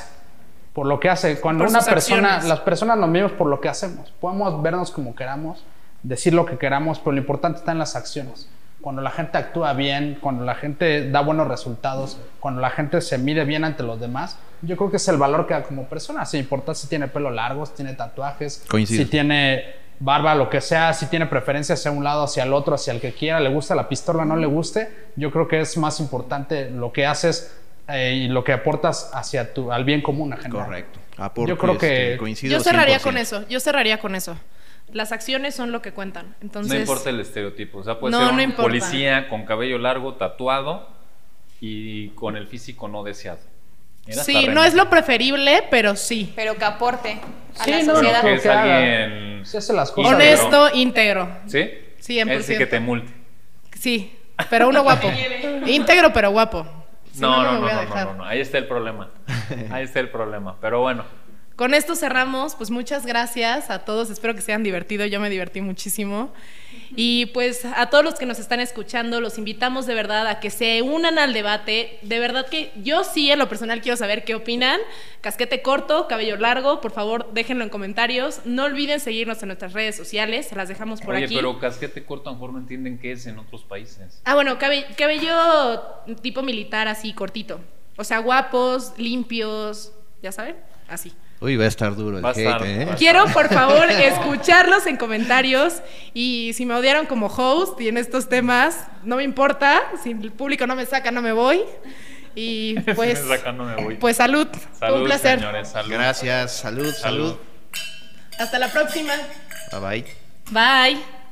S5: Por lo que hace. Cuando
S1: Por
S5: una persona,
S1: acciones.
S5: las personas nos medimos por lo que hacemos. Podemos vernos como queramos, decir lo que queramos, pero lo importante está en las acciones. Cuando la gente actúa bien, cuando la gente da buenos resultados, cuando la gente se mide bien ante los demás, yo creo que es el valor que da como persona. Sin importar si tiene pelo largo, si tiene tatuajes,
S2: Coincido.
S5: si tiene barba, lo que sea, si tiene preferencia hacia un lado, hacia el otro, hacia el que quiera, le gusta la pistola, no le guste, yo creo que es más importante lo que haces eh, y lo que aportas hacia tu, al bien común en general.
S2: Correcto. Aporte,
S5: Yo creo que-
S2: este, coincido
S1: Yo cerraría
S2: 100%.
S1: con eso. Yo cerraría con eso. Las acciones son lo que cuentan. Entonces,
S4: No importa el estereotipo. O sea, puede
S1: No,
S4: ser un policía con cabello largo, tatuado y con el físico no deseado.
S1: Sí, no es lo preferible, pero sí.
S3: Pero que aporte a
S5: Sí,
S3: la
S5: no,
S3: sociedad.
S5: no,
S4: Que es alguien.
S5: Si hace las cosas.
S1: Honesto, íntegro.
S4: ¿Sí?
S1: 100%.
S4: Es decir, que te multe.
S1: Sí, pero uno guapo. *laughs* Íntegro, pero guapo. Si
S4: No, no, no, no,
S1: dejar.
S4: no, no, Ahí está el problema. *laughs* Ahí está el problema. Pero bueno.
S1: Con esto cerramos, pues muchas gracias a todos, espero que se hayan divertido, yo me divertí muchísimo. Y pues a todos los que nos están escuchando, los invitamos de verdad a que se unan al debate. De verdad que yo sí, en lo personal, quiero saber qué opinan. Casquete corto, cabello largo, por favor, déjenlo en comentarios. No olviden seguirnos en nuestras redes sociales, se las dejamos por
S4: Oye,
S1: aquí.
S4: pero casquete corto a lo mejor no entienden qué es en otros países.
S1: Ah, bueno, cabe- cabello tipo militar así, cortito. O sea, guapos, limpios, ya saben, así.
S2: Uy, va a estar duro el
S4: Va a
S2: hate,
S4: estar-
S2: ¿eh?
S1: Quiero, por favor, *laughs* escucharlos en comentarios y si me odiaron como host y en estos temas, no me importa, si el público no me saca, no me voy. Y pues, *laughs*
S4: Si me sacan, no me voy.
S1: pues salud,
S4: Salud,
S1: un placer.
S4: señores. Salud.
S2: Gracias, salud, salud.
S4: Salud.
S1: Hasta la próxima.
S2: Bye bye.
S1: Bye.